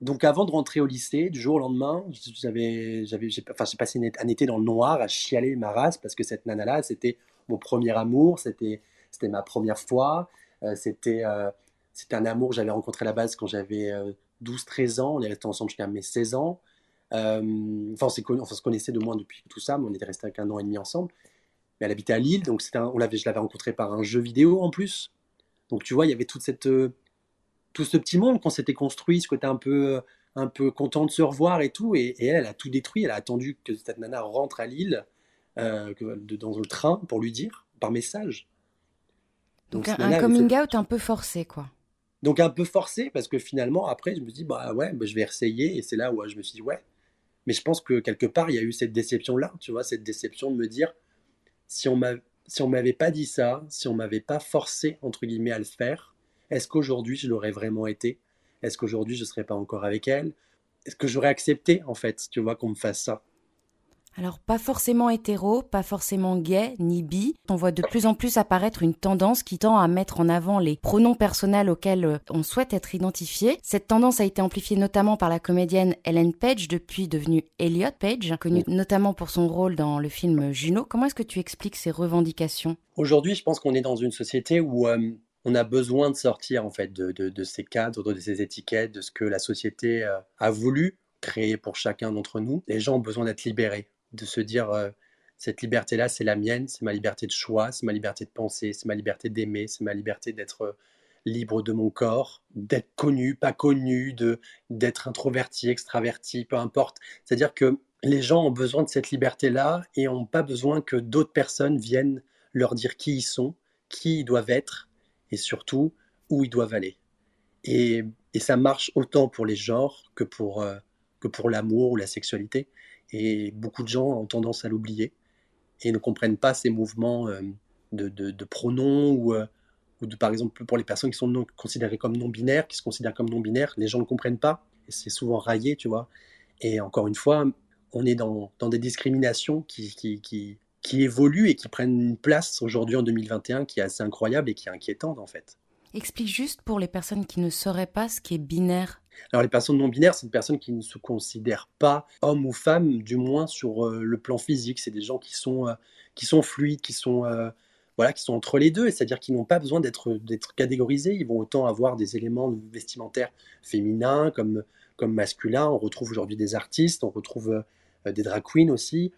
Donc avant de rentrer au lycée, du jour au lendemain, j'ai, enfin, passé un été dans le noir à chialer ma race parce que cette nana-là, c'était mon premier amour, c'était, c'était ma première fois, euh, c'était, euh, c'était un amour que j'avais rencontré à la base quand j'avais 12-13 euh, ans, on est resté ensemble jusqu'à mes 16 ans. Euh, enfin, on, se connaissait de moins depuis tout ça, mais on était resté avec un an et demi ensemble. Mais elle habitait à Lille, donc un, on l'avait, je l'avais rencontrée par un jeu vidéo en plus. Donc tu vois, il y avait toute cette, euh, tout ce petit monde qu'on s'était construit, ce côté un peu, un peu content de se revoir et tout. Et, elle, elle a tout détruit. Elle a attendu que cette nana rentre à Lille euh, dans le train pour lui dire par message. Donc, un, coming out un peu forcé, quoi. Donc un peu forcé parce que finalement après je me dis bah ouais bah, je vais essayer et c'est là où je me suis dit ouais mais je pense que quelque part, il y a eu cette déception-là, tu vois, cette déception de me dire, si on m'avait pas dit ça, si on m'avait pas forcé, entre guillemets, à le faire, est-ce qu'aujourd'hui, je l'aurais vraiment été? Est-ce qu'aujourd'hui, je ne serais pas encore avec elle? Est-ce que j'aurais accepté, en fait, tu vois, qu'on me fasse ça? Alors pas forcément hétéro, pas forcément gay, ni bi. On voit de plus en plus apparaître une tendance qui tend à mettre en avant les pronoms personnels auxquels euh, on souhaite être identifié. Cette tendance a été amplifiée notamment par la comédienne Ellen Page, depuis devenue Elliot Page, connue notamment pour son rôle dans le film Juno. Comment est-ce que tu expliques ces revendications? Aujourd'hui, je pense qu'on est dans une société où euh, on a besoin de sortir en fait de, ces cadres, de ces étiquettes, de ce que la société euh, a voulu créer pour chacun d'entre nous. Les gens ont besoin d'être libérés de se dire euh, cette liberté-là, c'est la mienne, c'est ma liberté de choix, c'est ma liberté de penser, c'est ma liberté d'aimer, c'est ma liberté d'être euh, libre de mon corps, d'être connu, pas connu, de d'être introverti, extraverti, peu importe. C'est-à-dire que les gens ont besoin de cette liberté-là et n'ont pas besoin que d'autres personnes viennent leur dire qui ils sont, qui ils doivent être et surtout où ils doivent aller. Et, ça marche autant pour les genres que pour, euh, que pour l'amour ou la sexualité. Et beaucoup de gens ont tendance à l'oublier et ne comprennent pas ces mouvements euh, de, pronoms ou, euh, ou de, par exemple, pour les personnes qui sont considérées comme non-binaires, qui se considèrent comme non-binaires, les gens ne comprennent pas et c'est souvent raillé, tu vois. Et encore une fois, on est dans, des discriminations qui, qui, qui, qui évoluent et qui prennent une place aujourd'hui en 2021 qui est assez incroyable et qui est inquiétante en fait. Explique juste pour les personnes qui ne sauraient pas ce qui est binaire. Alors les personnes non binaires, c'est des personnes qui ne se considèrent pas hommes ou femmes, du moins sur euh, le plan physique. C'est des gens qui sont, euh, qui sont fluides, qui sont, euh, voilà, qui sont entre les deux, c'est-à-dire qu'ils n'ont pas besoin d'être, d'être catégorisés. Ils vont autant avoir des éléments vestimentaires féminins comme, comme masculins. On retrouve aujourd'hui des artistes, on retrouve des drag queens aussi,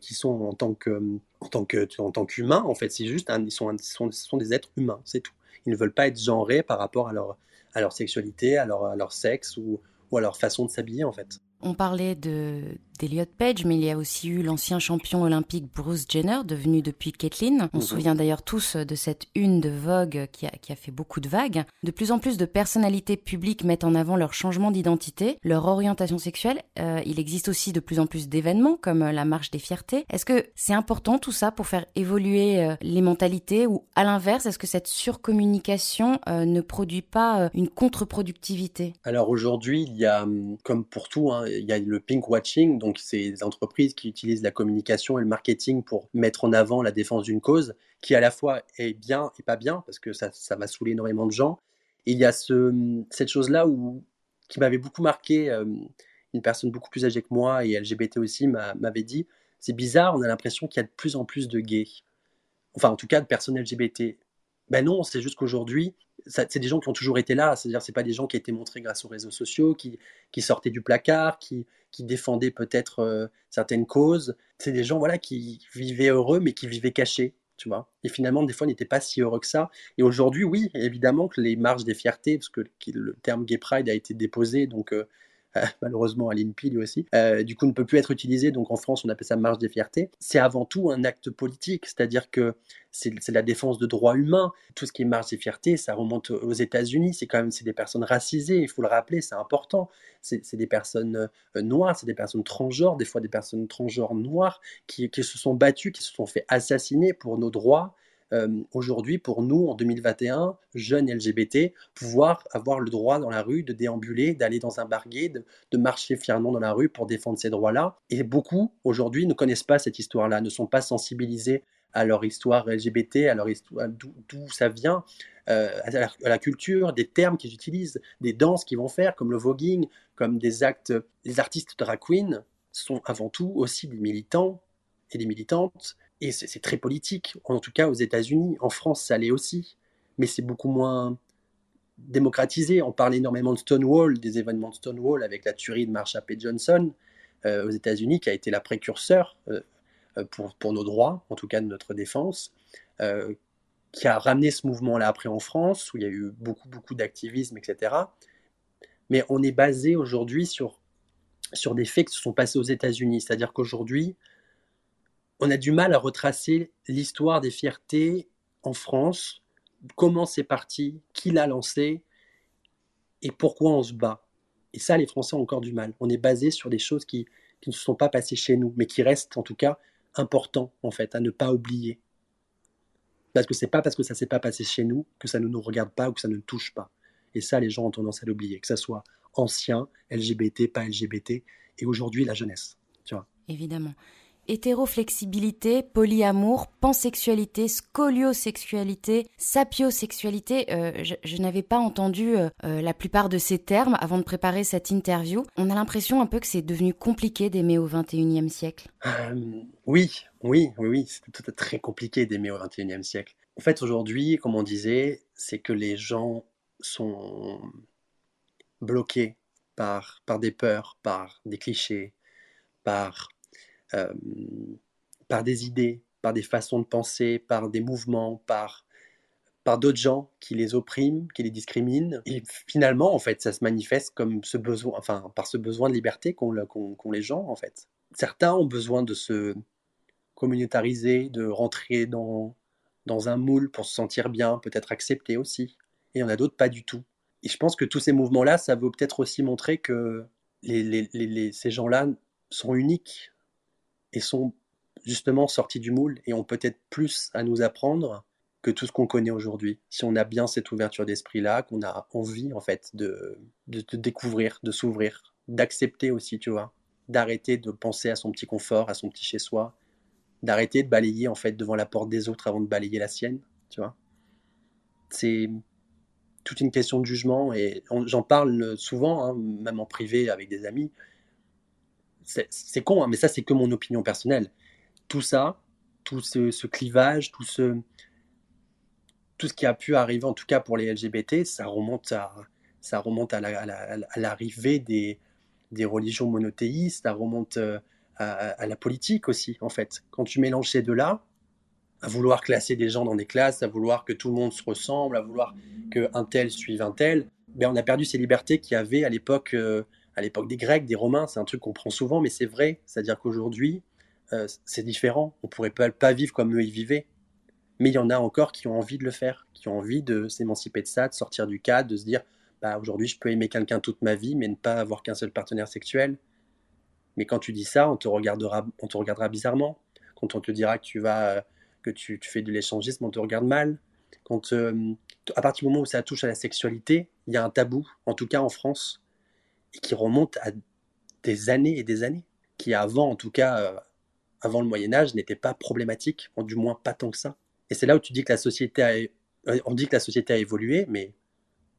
qui sont en tant que, en tant que, en tant qu'humains. En fait, c'est juste, ils sont, sont, sont des êtres humains, c'est tout. Ils ne veulent pas être genrés par rapport à leur, à leur sexualité, à leur, à leur sexe ou, ou à leur façon de s'habiller en fait. On parlait de d'Eliot Page, mais il y a aussi eu l'ancien champion olympique Bruce Jenner, devenu depuis Kathleen. On se mhm. souvient d'ailleurs tous de cette une de Vogue qui a, qui a, fait beaucoup de vagues. De plus en plus de personnalités publiques mettent en avant leur changement d'identité, leur orientation sexuelle. Euh, il existe aussi de plus en plus d'événements comme la marche des fiertés. Est-ce que c'est important tout ça pour faire évoluer euh, les mentalités ou à l'inverse, est-ce que cette surcommunication euh, ne produit pas une contre-productivité? Alors aujourd'hui, il y a, hum, comme pour tout, hein, il y a le pink watching, donc c'est des entreprises qui utilisent la communication et le marketing pour mettre en avant la défense d'une cause, qui à la fois est bien et pas bien, parce que ça, ça va saouler énormément de gens. il y a ce, cette chose-là où, qui m'avait beaucoup marqué, euh, une personne beaucoup plus âgée que moi et LGBT aussi m'avait dit, c'est bizarre, on a l'impression qu'il y a de plus en plus de gays. Enfin, en tout cas, de personnes LGBT. Ben non, c'est juste qu'aujourd'hui, c'est des gens qui ont toujours été là, c'est-à-dire c'est pas des gens qui étaient montrés grâce aux réseaux sociaux, qui, sortaient du placard, qui, défendaient peut-être euh, certaines causes. C'est des gens voilà qui vivaient heureux mais qui vivaient cachés, tu vois. Et finalement des fois n'étaient pas si heureux que ça. Et aujourd'hui oui, évidemment que les marches des fiertés, parce que le terme gay pride a été déposé, donc euh, [laughs] malheureusement à l'INPI lui aussi, euh, du coup ne peut plus être utilisé, donc en France on appelle ça marche des fiertés, c'est avant tout un acte politique, c'est-à-dire que c'est la défense de droits humains, tout ce qui est marche des fiertés, ça remonte aux États-Unis, c'est quand même c'est des personnes racisées, il faut le rappeler, c'est important, c'est des personnes euh, noires, c'est des personnes transgenres, des fois des personnes transgenres noires qui, qui se sont battues, qui se sont fait assassiner pour nos droits, euh, aujourd'hui, pour nous, en 2021, jeunes LGBT, pouvoir avoir le droit dans la rue de déambuler, d'aller dans un barguet, de, marcher fièrement dans la rue pour défendre ces droits-là. Et beaucoup, aujourd'hui, ne connaissent pas cette histoire-là, ne sont pas sensibilisés à leur histoire LGBT, à leur histoire, d'où ça vient, euh, à, la, culture, des termes qu'ils utilisent, des danses qu'ils vont faire, comme le voguing, comme des actes. Les artistes drag queen sont avant tout aussi des militants et des militantes et c'est très politique, en tout cas aux États-Unis. En France, ça l'est aussi, mais c'est beaucoup moins démocratisé. On parle énormément de Stonewall, des événements de Stonewall avec la tuerie de Marsha P. Johnson euh, aux États-Unis, qui a été la précurseur euh, euh, pour, nos droits, en tout cas de notre défense, qui a ramené ce mouvement-là après en France, où il y a eu beaucoup, beaucoup d'activisme, etc. Mais on est basé aujourd'hui sur, sur des faits qui se sont passés aux États-Unis. C'est-à-dire qu'aujourd'hui, on a du mal à retracer l'histoire des fiertés en France, comment c'est parti, qui l'a lancé et pourquoi on se bat. Et ça, les Français ont encore du mal. On est basé sur des choses qui, ne se sont pas passées chez nous, mais qui restent en tout cas importants en fait à ne pas oublier. Parce que c'est pas parce que ça s'est pas passé chez nous que ça ne nous regarde pas ou que ça ne nous touche pas. Et ça, les gens ont tendance à l'oublier, que ça soit ancien, LGBT, pas LGBT, et aujourd'hui la jeunesse. Tu vois. Évidemment. Hétéroflexibilité, polyamour, pansexualité, scoliosexualité, sapiosexualité. Euh, je, n'avais pas entendu euh, euh, la plupart de ces termes avant de préparer cette interview. On a l'impression un peu que c'est devenu compliqué d'aimer au XXIe siècle. oui, oui, oui, oui, c'est très compliqué d'aimer au XXIe siècle. En fait, aujourd'hui, comme on disait, c'est que les gens sont bloqués par des peurs, par des clichés, par euh, par des idées, par des façons de penser, par des mouvements, par, par d'autres gens qui les oppriment, qui les discriminent. Et finalement, en fait, ça se manifeste comme ce besoin, enfin, par ce besoin de liberté qu'ont les gens, en fait. Certains ont besoin de se communautariser, de rentrer dans, dans un moule pour se sentir bien, peut-être accepté aussi. Et il y en a d'autres pas du tout. Et je pense que tous ces mouvements-là, ça veut peut-être aussi montrer que ces gens-là sont uniques et sont justement sortis du moule et ont peut-être plus à nous apprendre que tout ce qu'on connaît aujourd'hui. Si on a bien cette ouverture d'esprit-là, qu'on a envie en fait de, de, découvrir, de s'ouvrir, d'accepter aussi, tu vois, d'arrêter de penser à son petit confort, à son petit chez-soi, d'arrêter de balayer en fait devant la porte des autres avant de balayer la sienne, tu vois. C'est toute une question de jugement et j'en parle souvent, hein, même en privé avec des amis c'est con, hein, mais ça, c'est que mon opinion personnelle. Tout ça, tout ce, clivage, tout ce, tout ce qui a pu arriver, en tout cas pour les LGBT, ça remonte à, ça remonte à, l'arrivée des, des religions monothéistes, ça remonte euh, à, la politique aussi, en fait. Quand tu mélanges ces deux-là, à vouloir classer des gens dans des classes, à vouloir que tout le monde se ressemble, à vouloir qu'un tel suive un tel, ben on a perdu ces libertés qu'il y avait à l'époque euh, à l'époque des Grecs, des Romains, c'est un truc qu'on prend souvent, mais c'est vrai. C'est-à-dire qu'aujourd'hui, euh, c'est différent. On pourrait pas, vivre comme eux ils vivaient. Mais il y en a encore qui ont envie de le faire, qui ont envie de s'émanciper de ça, de sortir du cadre, de se dire bah, aujourd'hui, je peux aimer quelqu'un toute ma vie, mais ne pas avoir qu'un seul partenaire sexuel. Mais quand tu dis ça, on te regardera, on te regardera bizarrement. Quand on te dira que tu vas, que tu, fais de l'échangisme, on te regarde mal. Quand, euh, à partir du moment où ça touche à la sexualité, il y a un tabou, en tout cas en France, qui remonte à des années et des années, qui avant, en tout cas, euh, avant le Moyen Âge, n'était pas problématique, du moins pas tant que ça. Et c'est là où tu dis que la société a, euh, on dit que la société a évolué, mais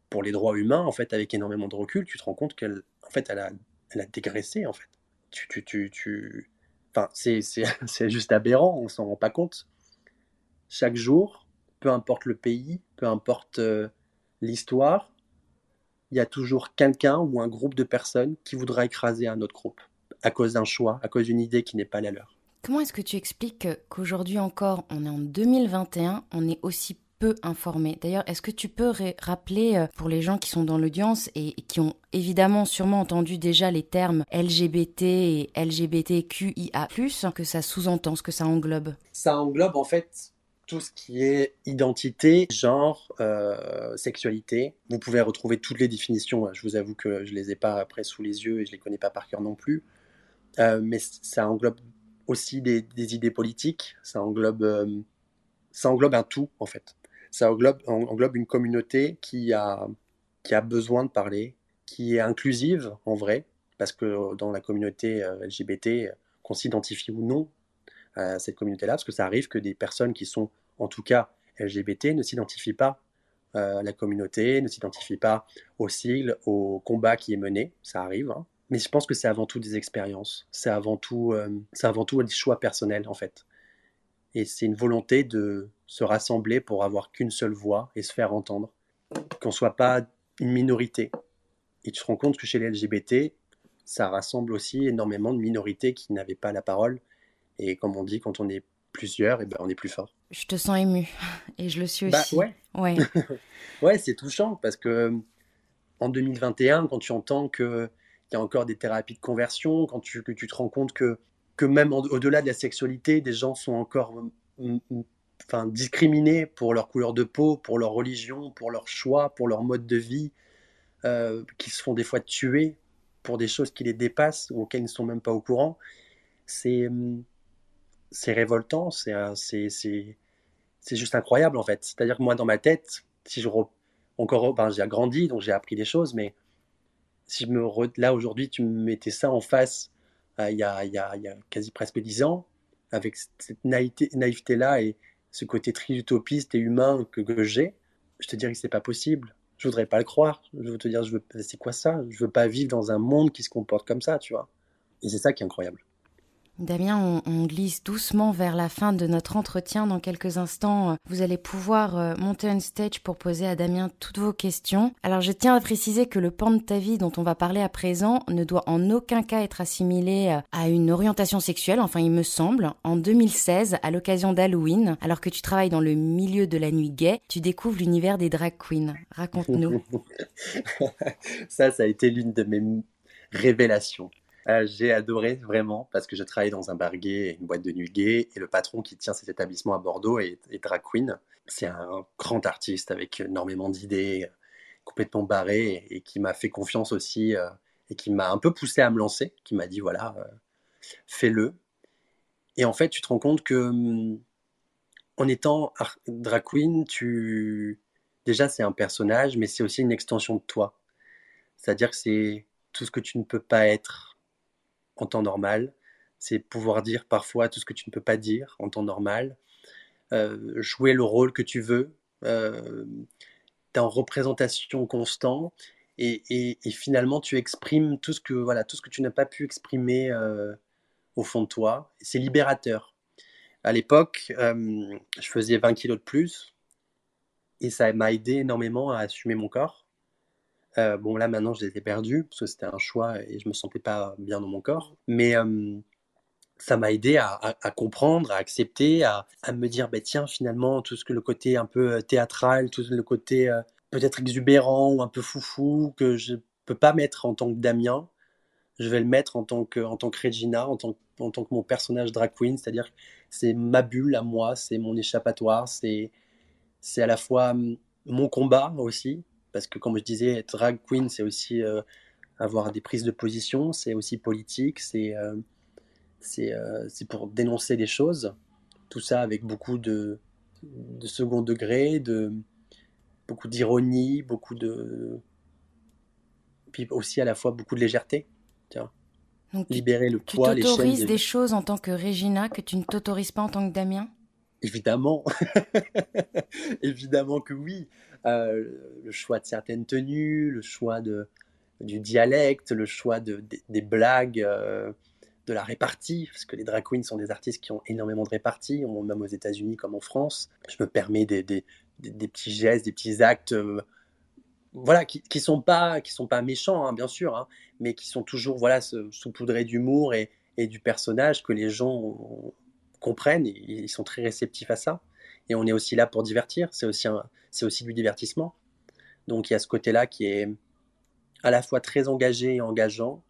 pour les droits humains, en fait, avec énormément de recul, tu te rends compte qu'elle, en fait, elle a, elle dégraissé, en fait. Tu, tu, tu, tu... Enfin, c'est, c'est, [laughs] c'est juste aberrant, on s'en rend pas compte. Chaque jour, peu importe le pays, peu importe euh, l'histoire, il y a toujours quelqu'un ou un groupe de personnes qui voudra écraser un autre groupe à cause d'un choix, à cause d'une idée qui n'est pas la leur. Comment est-ce que tu expliques qu'aujourd'hui encore, on est en 2021, on est aussi peu informé? D'ailleurs, est-ce que tu peux rappeler euh, pour les gens qui sont dans l'audience et qui ont évidemment sûrement entendu déjà les termes LGBT et LGBTQIA+, que ça sous-entend, ce que ça englobe? Ça englobe en fait tout ce qui est identité, genre, euh, sexualité. Vous pouvez retrouver toutes les définitions. Je vous avoue que je les ai pas après sous les yeux et je les connais pas par cœur non plus. Euh, mais ça englobe aussi des, idées politiques. Ça englobe, euh, ça englobe un tout en fait. Ça englobe, englobe une communauté qui a, qui a besoin de parler, qui est inclusive en vrai, parce que dans la communauté LGBT, qu'on s'identifie ou non à cette communauté-là, parce que ça arrive que des personnes qui sont, en tout cas LGBT, ne s'identifient pas euh, à la communauté, ne s'identifient pas au sigle, au combat qui est mené, ça arrive. Hein. Mais je pense que c'est avant tout des expériences, c'est avant tout, euh, avant tout des choix personnels en fait. Et c'est une volonté de se rassembler pour avoir qu'une seule voix et se faire entendre, qu'on soit pas une minorité. Et tu te rends compte que chez les LGBT, ça rassemble aussi énormément de minorités qui n'avaient pas la parole et comme on dit, quand on est plusieurs, et eh ben, on est plus fort. Je te sens ému. Et je le suis bah, aussi. ouais. Ouais, [laughs] ouais c'est touchant parce que en 2021, quand tu entends qu'il y a encore des thérapies de conversion, quand tu, que tu te rends compte que, que même au-delà de la sexualité, des gens sont encore enfin, discriminés pour leur couleur de peau, pour leur religion, pour leur choix, pour leur mode de vie, euh, qui se font des fois tuer pour des choses qui les dépassent ou auxquelles ils ne sont même pas au courant. C'est c'est révoltant, c'est c'est juste incroyable en fait. C'est-à-dire que moi dans ma tête, si je encore ben, j'ai grandi donc j'ai appris des choses, mais si je me là aujourd'hui tu me mettais ça en face euh, il, y a, il, y a, y a quasi presque dix ans, avec cette naïveté-là et ce côté très utopiste et humain que, que j'ai, je te dirais que c'est pas possible. Je voudrais pas le croire. Je veux te dire, je veux, c'est quoi ça? Je veux pas vivre dans un monde qui se comporte comme ça, tu vois. Et c'est ça qui est incroyable. Damien, on, glisse doucement vers la fin de notre entretien. Dans quelques instants, vous allez pouvoir euh, monter un stage pour poser à Damien toutes vos questions. Alors je tiens à préciser que le pan de ta vie dont on va parler à présent ne doit en aucun cas être assimilé euh, à une orientation sexuelle, enfin il me semble. En 2016, à l'occasion d'Halloween, alors que tu travailles dans le milieu de la nuit gay, tu découvres l'univers des drag queens. Raconte-nous. [laughs] ça, ça a été l'une de mes révélations. Euh, j'ai adoré vraiment parce que je travaillais dans un bar gay, une boîte de nuit gay, et le patron qui tient cet établissement à Bordeaux est, drag queen. C'est un grand artiste avec énormément d'idées, complètement barré, et, qui m'a fait confiance aussi, euh, et qui m'a un peu poussé à me lancer, qui m'a dit voilà, euh, fais-le. Et en fait, tu te rends compte que hum, en étant drag queen, tu déjà c'est un personnage, mais c'est aussi une extension de toi. C'est-à-dire que c'est tout ce que tu ne peux pas être en temps normal. C'est pouvoir dire parfois tout ce que tu ne peux pas dire en temps normal. Euh, jouer le rôle que tu veux. Euh, en représentation constant et, finalement tu exprimes tout ce que, voilà, tout ce que tu n'as pas pu exprimer euh, au fond de toi. C'est libérateur. À l'époque, euh, je faisais 20 kilos de plus et ça m'a aidé énormément à assumer mon corps. Euh, bon, là, maintenant, je les ai perdus parce que c'était un choix et je me sentais pas bien dans mon corps. Mais ça m'a aidé à, comprendre, à accepter, à, me dire, bah, tiens, finalement, tout ce que le côté un peu euh, théâtral, tout le côté euh, peut-être exubérant ou un peu foufou que je peux pas mettre en tant que Damien, je vais le mettre en tant que, en tant que Regina, en tant, en tant que mon personnage drag queen, c'est-à-dire c'est ma bulle à moi, c'est mon échappatoire, c'est, c'est à la fois mon combat aussi, parce que comme je disais, être drag queen, c'est aussi euh, avoir des prises de position, c'est aussi politique, c'est euh, euh, pour dénoncer des choses. Tout ça avec beaucoup de, de second degré, de beaucoup d'ironie, beaucoup de puis aussi à la fois beaucoup de légèreté. Tiens. libérer le poids, les chaînes. Tu t'autorises des choses en tant que Regina que tu ne t'autorises pas en tant que Damien? Évidemment, [laughs] évidemment que oui. Euh, le choix de certaines tenues, le choix de, du dialecte, le choix de, des blagues, euh, de la répartie, parce que les drag queens sont des artistes qui ont énormément de répartie, même aux États-Unis comme en France. Je me permets des, des, petits gestes, des petits actes. Euh, voilà, qui, qui sont pas qui sont pas méchants, hein, bien sûr, hein, mais qui sont toujours voilà saupoudrés d'humour et, et, du personnage que les gens comprennent, et ils sont très réceptifs à ça. Et on est aussi là pour divertir, c'est aussi, aussi du divertissement. Donc il y a ce côté-là qui est à la fois très engagé et engageant,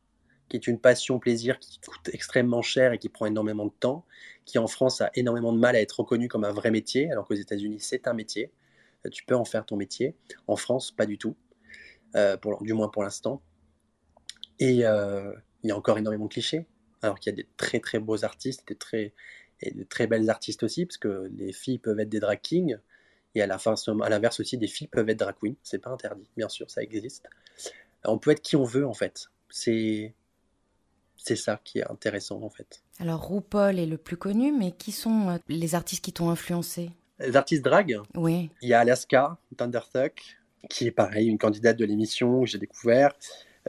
qui est une passion plaisir qui coûte extrêmement cher et qui prend énormément de temps, qui en France a énormément de mal à être reconnu comme un vrai métier, alors qu'aux États-Unis c'est un métier. Euh, tu peux en faire ton métier. En France, pas du tout, euh, pour, du moins pour l'instant. Et euh, il y a encore énormément de clichés, alors qu'il y a des très très beaux artistes, des très, et de très belles artistes aussi, parce que les filles peuvent être des drag kings, et à l'inverse aussi, des filles peuvent être drag queens. C'est pas interdit, bien sûr, ça existe. On peut être qui on veut, en fait. C'est c'est ça qui est intéressant, en fait. Alors, RuPaul est le plus connu, mais qui sont euh, les artistes qui t'ont influencé? Les artistes drag? Oui. Il y a Alaska, Thunderfuck, qui est pareil, une candidate de l'émission que j'ai découvert.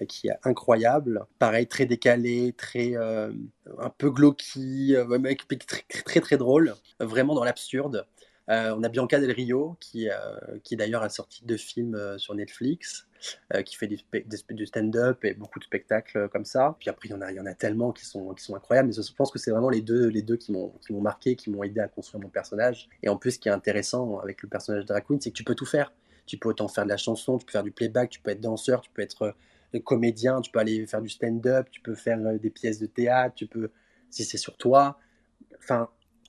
Euh, qui est incroyable. Pareil, très décalé, très euh, un peu glauqui, euh, très, très, très drôle, vraiment dans l'absurde. on a Bianca Del Rio qui, qui d'ailleurs a sorti deux films sur Netflix, qui fait du stand-up et beaucoup de spectacles comme ça. Puis après il y en a, y en a tellement qui sont qui sont incroyables. Mais je pense que c'est vraiment les deux les deux qui m'ont marqué, qui m'ont aidé à construire mon personnage. Et en plus, ce qui est intéressant avec le personnage de Drag Queen, c'est que tu peux tout faire. Tu peux autant faire de la chanson, tu peux faire du playback, tu peux être danseur, tu peux être comédien, tu peux aller faire du stand-up, tu peux faire euh, des pièces de théâtre, tu peux, si c'est sur toi. Enfin,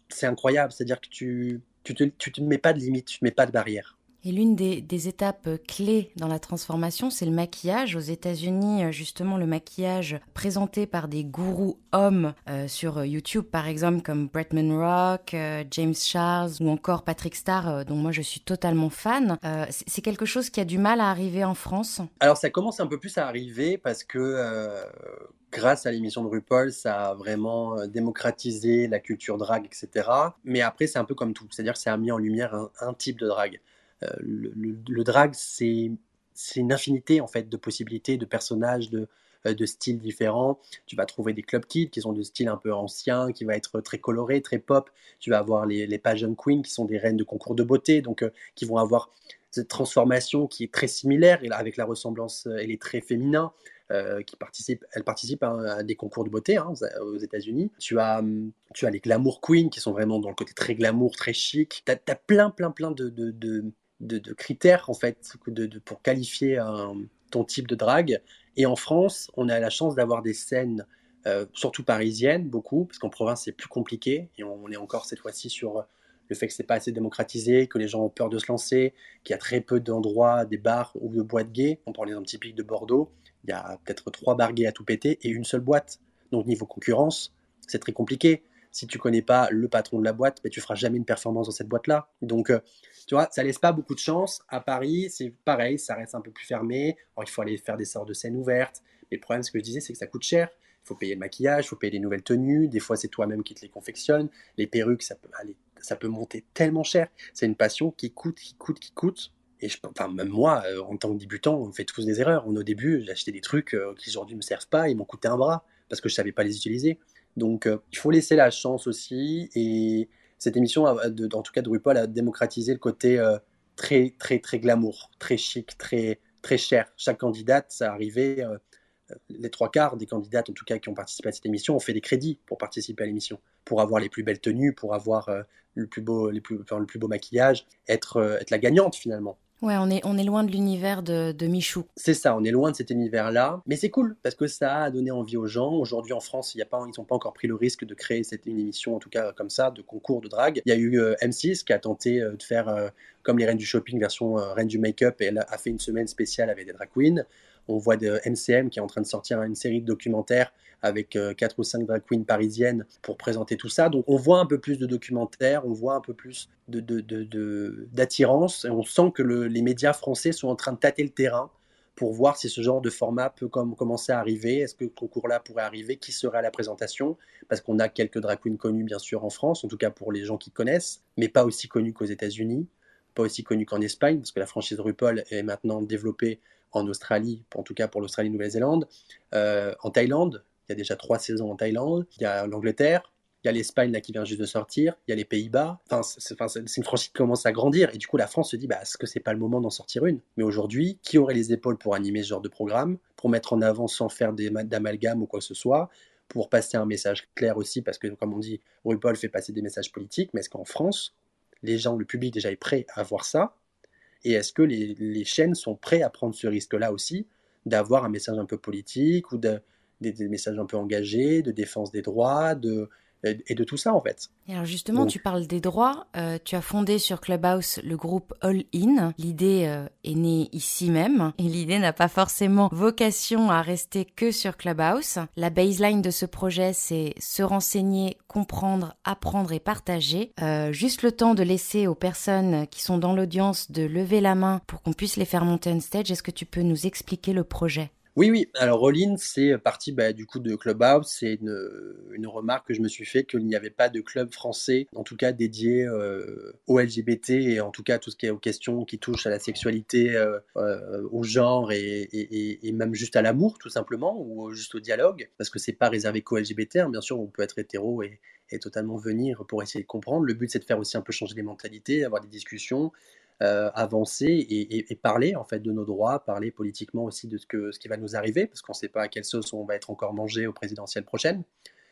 c'est incroyable. C'est-à-dire que tu, tu te, tu te mets pas de limite, tu te mets pas de barrière. Et l'une des, étapes clés dans la transformation, c'est le maquillage. Aux États-Unis, euh, justement, le maquillage présenté par des gourous hommes euh, sur YouTube, par exemple, comme Bretman Rock, euh, James Charles ou encore Patrick Starr, dont moi je suis totalement fan. c'est quelque chose qui a du mal à arriver en France Alors, ça commence un peu plus à arriver parce que grâce à l'émission de RuPaul, ça a vraiment euh, démocratisé la culture drague, etc. Mais après, c'est un peu comme tout, c'est-à-dire que ça a mis en lumière un, type de drague. Euh, le, drag, c'est une infinité en fait de possibilités, de personnages, de, euh, de styles différents. Tu vas trouver des club kids qui sont de style un peu ancien, qui va être très coloré, très pop. Tu vas avoir les, les pageant queens qui sont des reines de concours de beauté, donc qui vont avoir cette transformation qui est très similaire, avec la ressemblance, elle est très féminin. Euh, qui participe, elle participe à, des concours de beauté hein, aux États-Unis. Tu as, hum, tu as les glamour queens qui sont vraiment dans le côté très glamour, très chic. Tu as, plein, plein, plein de, critères en fait pour qualifier ton type de drague. Et en France, on a la chance d'avoir des scènes, euh, surtout parisiennes, beaucoup, parce qu'en province c'est plus compliqué. Et on est encore cette fois-ci sur le fait que c'est pas assez démocratisé, que les gens ont peur de se lancer, qu'il y a très peu d'endroits, des bars ou de boîtes gays. On prend l'exemple typique de Bordeaux il y a peut-être trois barguets à tout péter et une seule boîte. Donc niveau concurrence, c'est très compliqué. Si tu connais pas le patron de la boîte, mais ben, tu feras jamais une performance dans cette boîte-là. Donc, euh, tu vois, ça laisse pas beaucoup de chance. À Paris, c'est pareil, ça reste un peu plus fermé. Il faut aller faire des sortes de scènes ouvertes. Mais le problème, ce que je disais, c'est que ça coûte cher. Il faut payer le maquillage, il faut payer les nouvelles tenues. Des fois, c'est toi-même qui te les confectionne. Les perruques, ça peut, aller, ça peut monter tellement cher. C'est une passion qui coûte, qui coûte, qui coûte. Et je, enfin, même moi, euh, en tant que débutant, on fait tous des erreurs. au début, acheté des trucs euh, qui aujourd'hui me servent pas, ils m'ont coûté un bras parce que je ne savais pas les utiliser. Donc, euh, il faut laisser la chance aussi. Et cette émission, en tout cas de RuPaul, a démocratisé le côté très, très, très glamour, très chic, très, très cher. Chaque candidate, ça arrivait. les trois quarts des candidates, en tout cas, qui ont participé à cette émission, ont fait des crédits pour participer à l'émission, pour avoir les plus belles tenues, pour avoir le plus beau, plus, le plus beau maquillage, être, être la gagnante finalement. Ouais, on est, on est loin de l'univers de, Michou. C'est ça, on est loin de cet univers-là. Mais c'est cool, parce que ça a donné envie aux gens. Aujourd'hui, en France, y a pas, ils n'ont pas encore pris le risque de créer cette, une émission, en tout cas comme ça, de concours de drague. Il y a eu euh, M6 qui a tenté euh, de faire euh, comme les Reines du Shopping, version Reine du Make-up, et elle a fait une semaine spéciale avec des drag queens. On voit de MCM qui est en train de sortir une série de documentaires avec euh, quatre ou cinq drag queens parisiennes pour présenter tout ça. Donc on voit un peu plus de documentaires, on voit un peu plus d'attirance, et on sent que les médias français sont en train de tâter le terrain pour voir si ce genre de format peut comme, commencer à arriver. Est-ce que ce concours-là pourrait arriver? Qui serait à la présentation? Parce qu'on a quelques drag queens connus, bien sûr, en France, en tout cas pour les gens qui connaissent, mais pas aussi connus qu'aux États-Unis, pas aussi connus qu'en Espagne, parce que la franchise RuPaul est maintenant développée en Australie, en tout cas pour l'Australie-Nouvelle-Zélande, euh, en Thaïlande, il y a déjà trois saisons en Thaïlande, il y a l'Angleterre, il y a l'Espagne là qui vient juste de sortir, il y a les Pays-Bas. Enfin, c'est une franchise qui commence à grandir. Et du coup la France se dit bah est-ce que c'est pas le moment d'en sortir une? Mais aujourd'hui, qui aurait les épaules pour animer ce genre de programme, pour mettre en avant sans faire d'amalgame ou quoi que ce soit, pour passer un message clair aussi parce que comme on dit, RuPaul fait passer des messages politiques, mais est-ce qu'en France, les gens, le public déjà est prêt à voir ça? Et est-ce que les, chaînes sont prêts à prendre ce risque-là aussi, d'avoir un message un peu politique ou de, des, messages un peu engagés, de défense des droits, de, et de tout ça en fait. alors justement, tu parles des droits. Euh, tu as fondé sur Clubhouse le groupe All In. L'idée euh, est née ici même et l'idée n'a pas forcément vocation à rester que sur Clubhouse. La baseline de ce projet, c'est se renseigner, comprendre, apprendre et partager. Euh, juste le temps de laisser aux personnes qui sont dans l'audience de lever la main pour qu'on puisse les faire monter on stage. Est-ce que tu peux nous expliquer le projet? Oui, oui. Alors, Rollin, c'est parti bah, du coup de Clubhouse. C'est une, remarque que je me suis fait qu'il n'y avait pas de club français, en tout cas dédié euh, au LGBT et en tout cas tout ce qui est aux questions qui touchent à la sexualité, euh, euh, au genre et, même juste à l'amour, tout simplement, ou juste au dialogue, parce que c'est pas réservé qu'aux LGBT. Hein. Bien sûr, on peut être hétéro et, et totalement venir pour essayer de comprendre. Le but, c'est de faire aussi un peu changer les mentalités, avoir des discussions, euh, avancer et, parler en fait de nos droits, parler politiquement aussi de ce, que, ce qui va nous arriver, parce qu'on ne sait pas à quelle sauce on va être encore mangé aux présidentielles prochaines.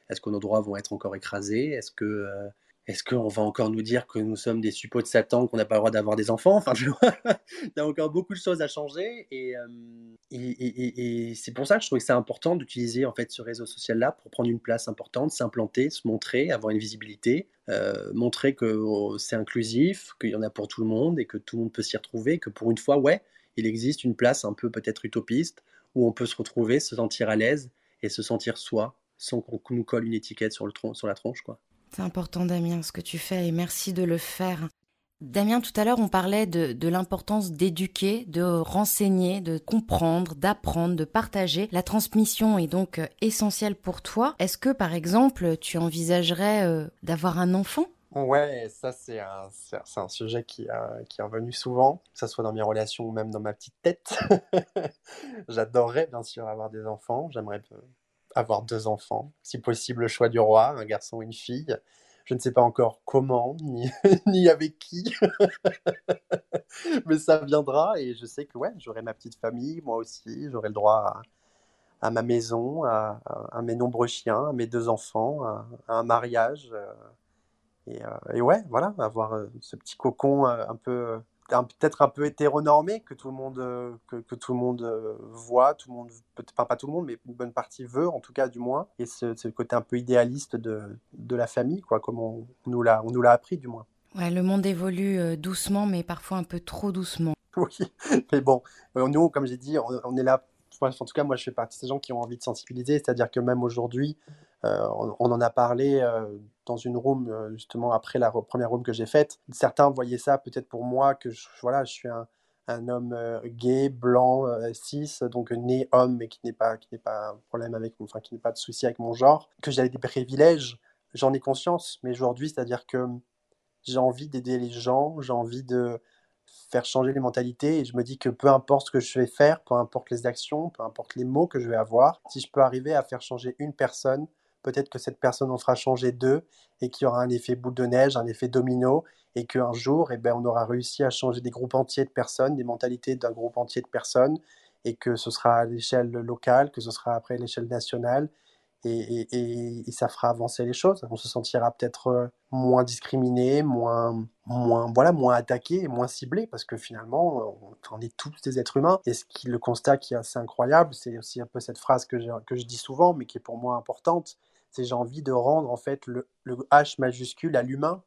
Est-ce que nos droits vont être encore écrasés? Est-ce que euh, est-ce qu'on va encore nous dire que nous sommes des suppôts de Satan, qu'on n'a pas le droit d'avoir des enfants? Enfin, il y a encore beaucoup de choses à changer. Euh, et, et, c'est pour ça que je trouve que c'est important d'utiliser en fait ce réseau social-là pour prendre une place importante, s'implanter, se montrer, avoir une visibilité, euh, montrer que oh, c'est inclusif, qu'il y en a pour tout le monde et que tout le monde peut s'y retrouver, que pour une fois, ouais, il existe une place un peu peut-être utopiste où on peut se retrouver, se sentir à l'aise et se sentir soi sans qu'on nous colle une étiquette sur, le sur la tronche, quoi. C'est important, Damien, ce que tu fais, et merci de le faire. Damien, tout à l'heure, on parlait de, l'importance d'éduquer, de renseigner, de comprendre, d'apprendre, de partager. La transmission est donc euh, essentielle pour toi. Est-ce que, par exemple, tu envisagerais euh, d'avoir un enfant? Ouais, ça c'est un, un, sujet qui, qui est revenu souvent, que ce soit dans mes relations ou même dans ma petite tête. [laughs] J'adorerais bien sûr avoir des enfants, j'aimerais euh, avoir deux enfants, si possible le choix du roi, un garçon ou une fille. Je ne sais pas encore comment, ni, [laughs] ni avec qui, [laughs] mais ça viendra et je sais que ouais, j'aurai ma petite famille, moi aussi, j'aurai le droit à, ma maison, à, mes nombreux chiens, à mes deux enfants, à, un mariage. Euh, et, euh, et, ouais, voilà, avoir euh, ce petit cocon un peu peut-être un peu hétéronormé que tout le monde euh, que, que tout le monde euh, voit tout le monde peut-être pas tout le monde mais une bonne partie veut en tout cas du moins. Et ce, ce côté un peu idéaliste de, de la famille quoi comme on, nous l'a on nous l'a appris du moins. Ouais le monde évolue euh, doucement mais parfois un peu trop doucement. [laughs] Oui mais bon nous comme j'ai dit on, est là en tout cas moi je fais partie de ces gens qui ont envie de sensibiliser. C'est-à-dire que même aujourd'hui on, on, en a parlé dans une room, euh, justement, après la première room que j'ai faite. Certains voyaient ça peut-être pour moi, que je, voilà, je suis un, homme euh, gay, blanc, euh, cis, donc né homme, mais qui n'est pas, qui n'est pas un problème avec, enfin, qui n'est pas de souci avec mon genre, que j'avais des privilèges, j'en ai conscience, mais aujourd'hui, c'est-à-dire que j'ai envie d'aider les gens, j'ai envie de faire changer les mentalités et je me dis que peu importe ce que je vais faire, peu importe les actions, peu importe les mots que je vais avoir, si je peux arriver à faire changer une personne, peut-être que cette personne en fera changer deux et qu'il y aura un effet boule de neige, un effet domino et qu'un jour, eh ben, on aura réussi à changer des groupes entiers de personnes, des mentalités d'un groupe entier de personnes et que ce sera à l'échelle locale, que ce sera après à l'échelle nationale et, ça fera avancer les choses. On se sentira peut-être euh, moins discriminé, moins, moins, voilà, moins attaqué, moins ciblé, parce que finalement, on, est tous des êtres humains. Et ce qui, le constat qui est assez incroyable, c'est aussi un peu cette phrase que que je dis souvent, mais qui est pour moi importante, c'est j'ai envie de rendre en fait le, H majuscule à l'humain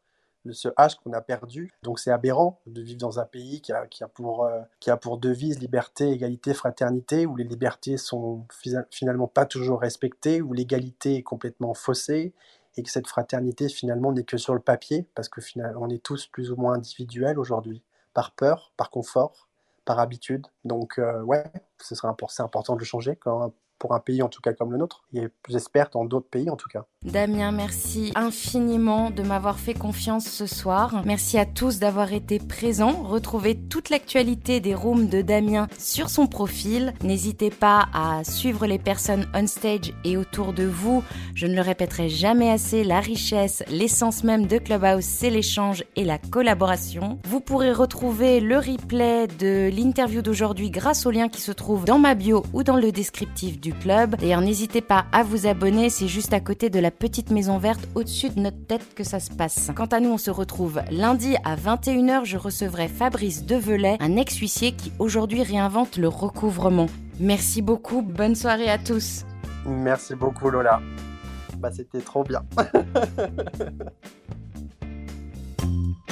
ce H qu'on a perdu. Donc c'est aberrant de vivre dans un pays qui a, euh, pour devise liberté, égalité, fraternité, où les libertés sont finalement pas toujours respectées, où l'égalité est complètement faussée, et que cette fraternité finalement n'est que sur le papier, parce que finalement on est tous plus ou moins individuels aujourd'hui, par peur, par confort, par habitude. Donc euh, ouais, ce serait important de le changer quand, pour un pays en tout cas comme le nôtre, et j'espère dans d'autres pays en tout cas. Damien, merci infiniment de m'avoir fait confiance ce soir. Merci à tous d'avoir été présents. Retrouvez toute l'actualité des rooms de Damien sur son profil. N'hésitez pas à suivre les personnes on stage et autour de vous. Je ne le répéterai jamais assez, la richesse, l'essence même de Clubhouse, c'est l'échange et la collaboration. Vous pourrez retrouver le replay de l'interview d'aujourd'hui grâce au lien qui se trouve dans ma bio ou dans le descriptif club. D'ailleurs, n'hésitez pas à vous abonner, c'est juste à côté de la petite maison verte au-dessus de notre tête que ça se passe. Quant à nous, on se retrouve lundi à 21h, je recevrai Fabrice Develay, un ex-huissier qui aujourd'hui réinvente le recouvrement. Merci beaucoup, bonne soirée à tous. Merci beaucoup Lola. Bah c'était trop bien. [laughs]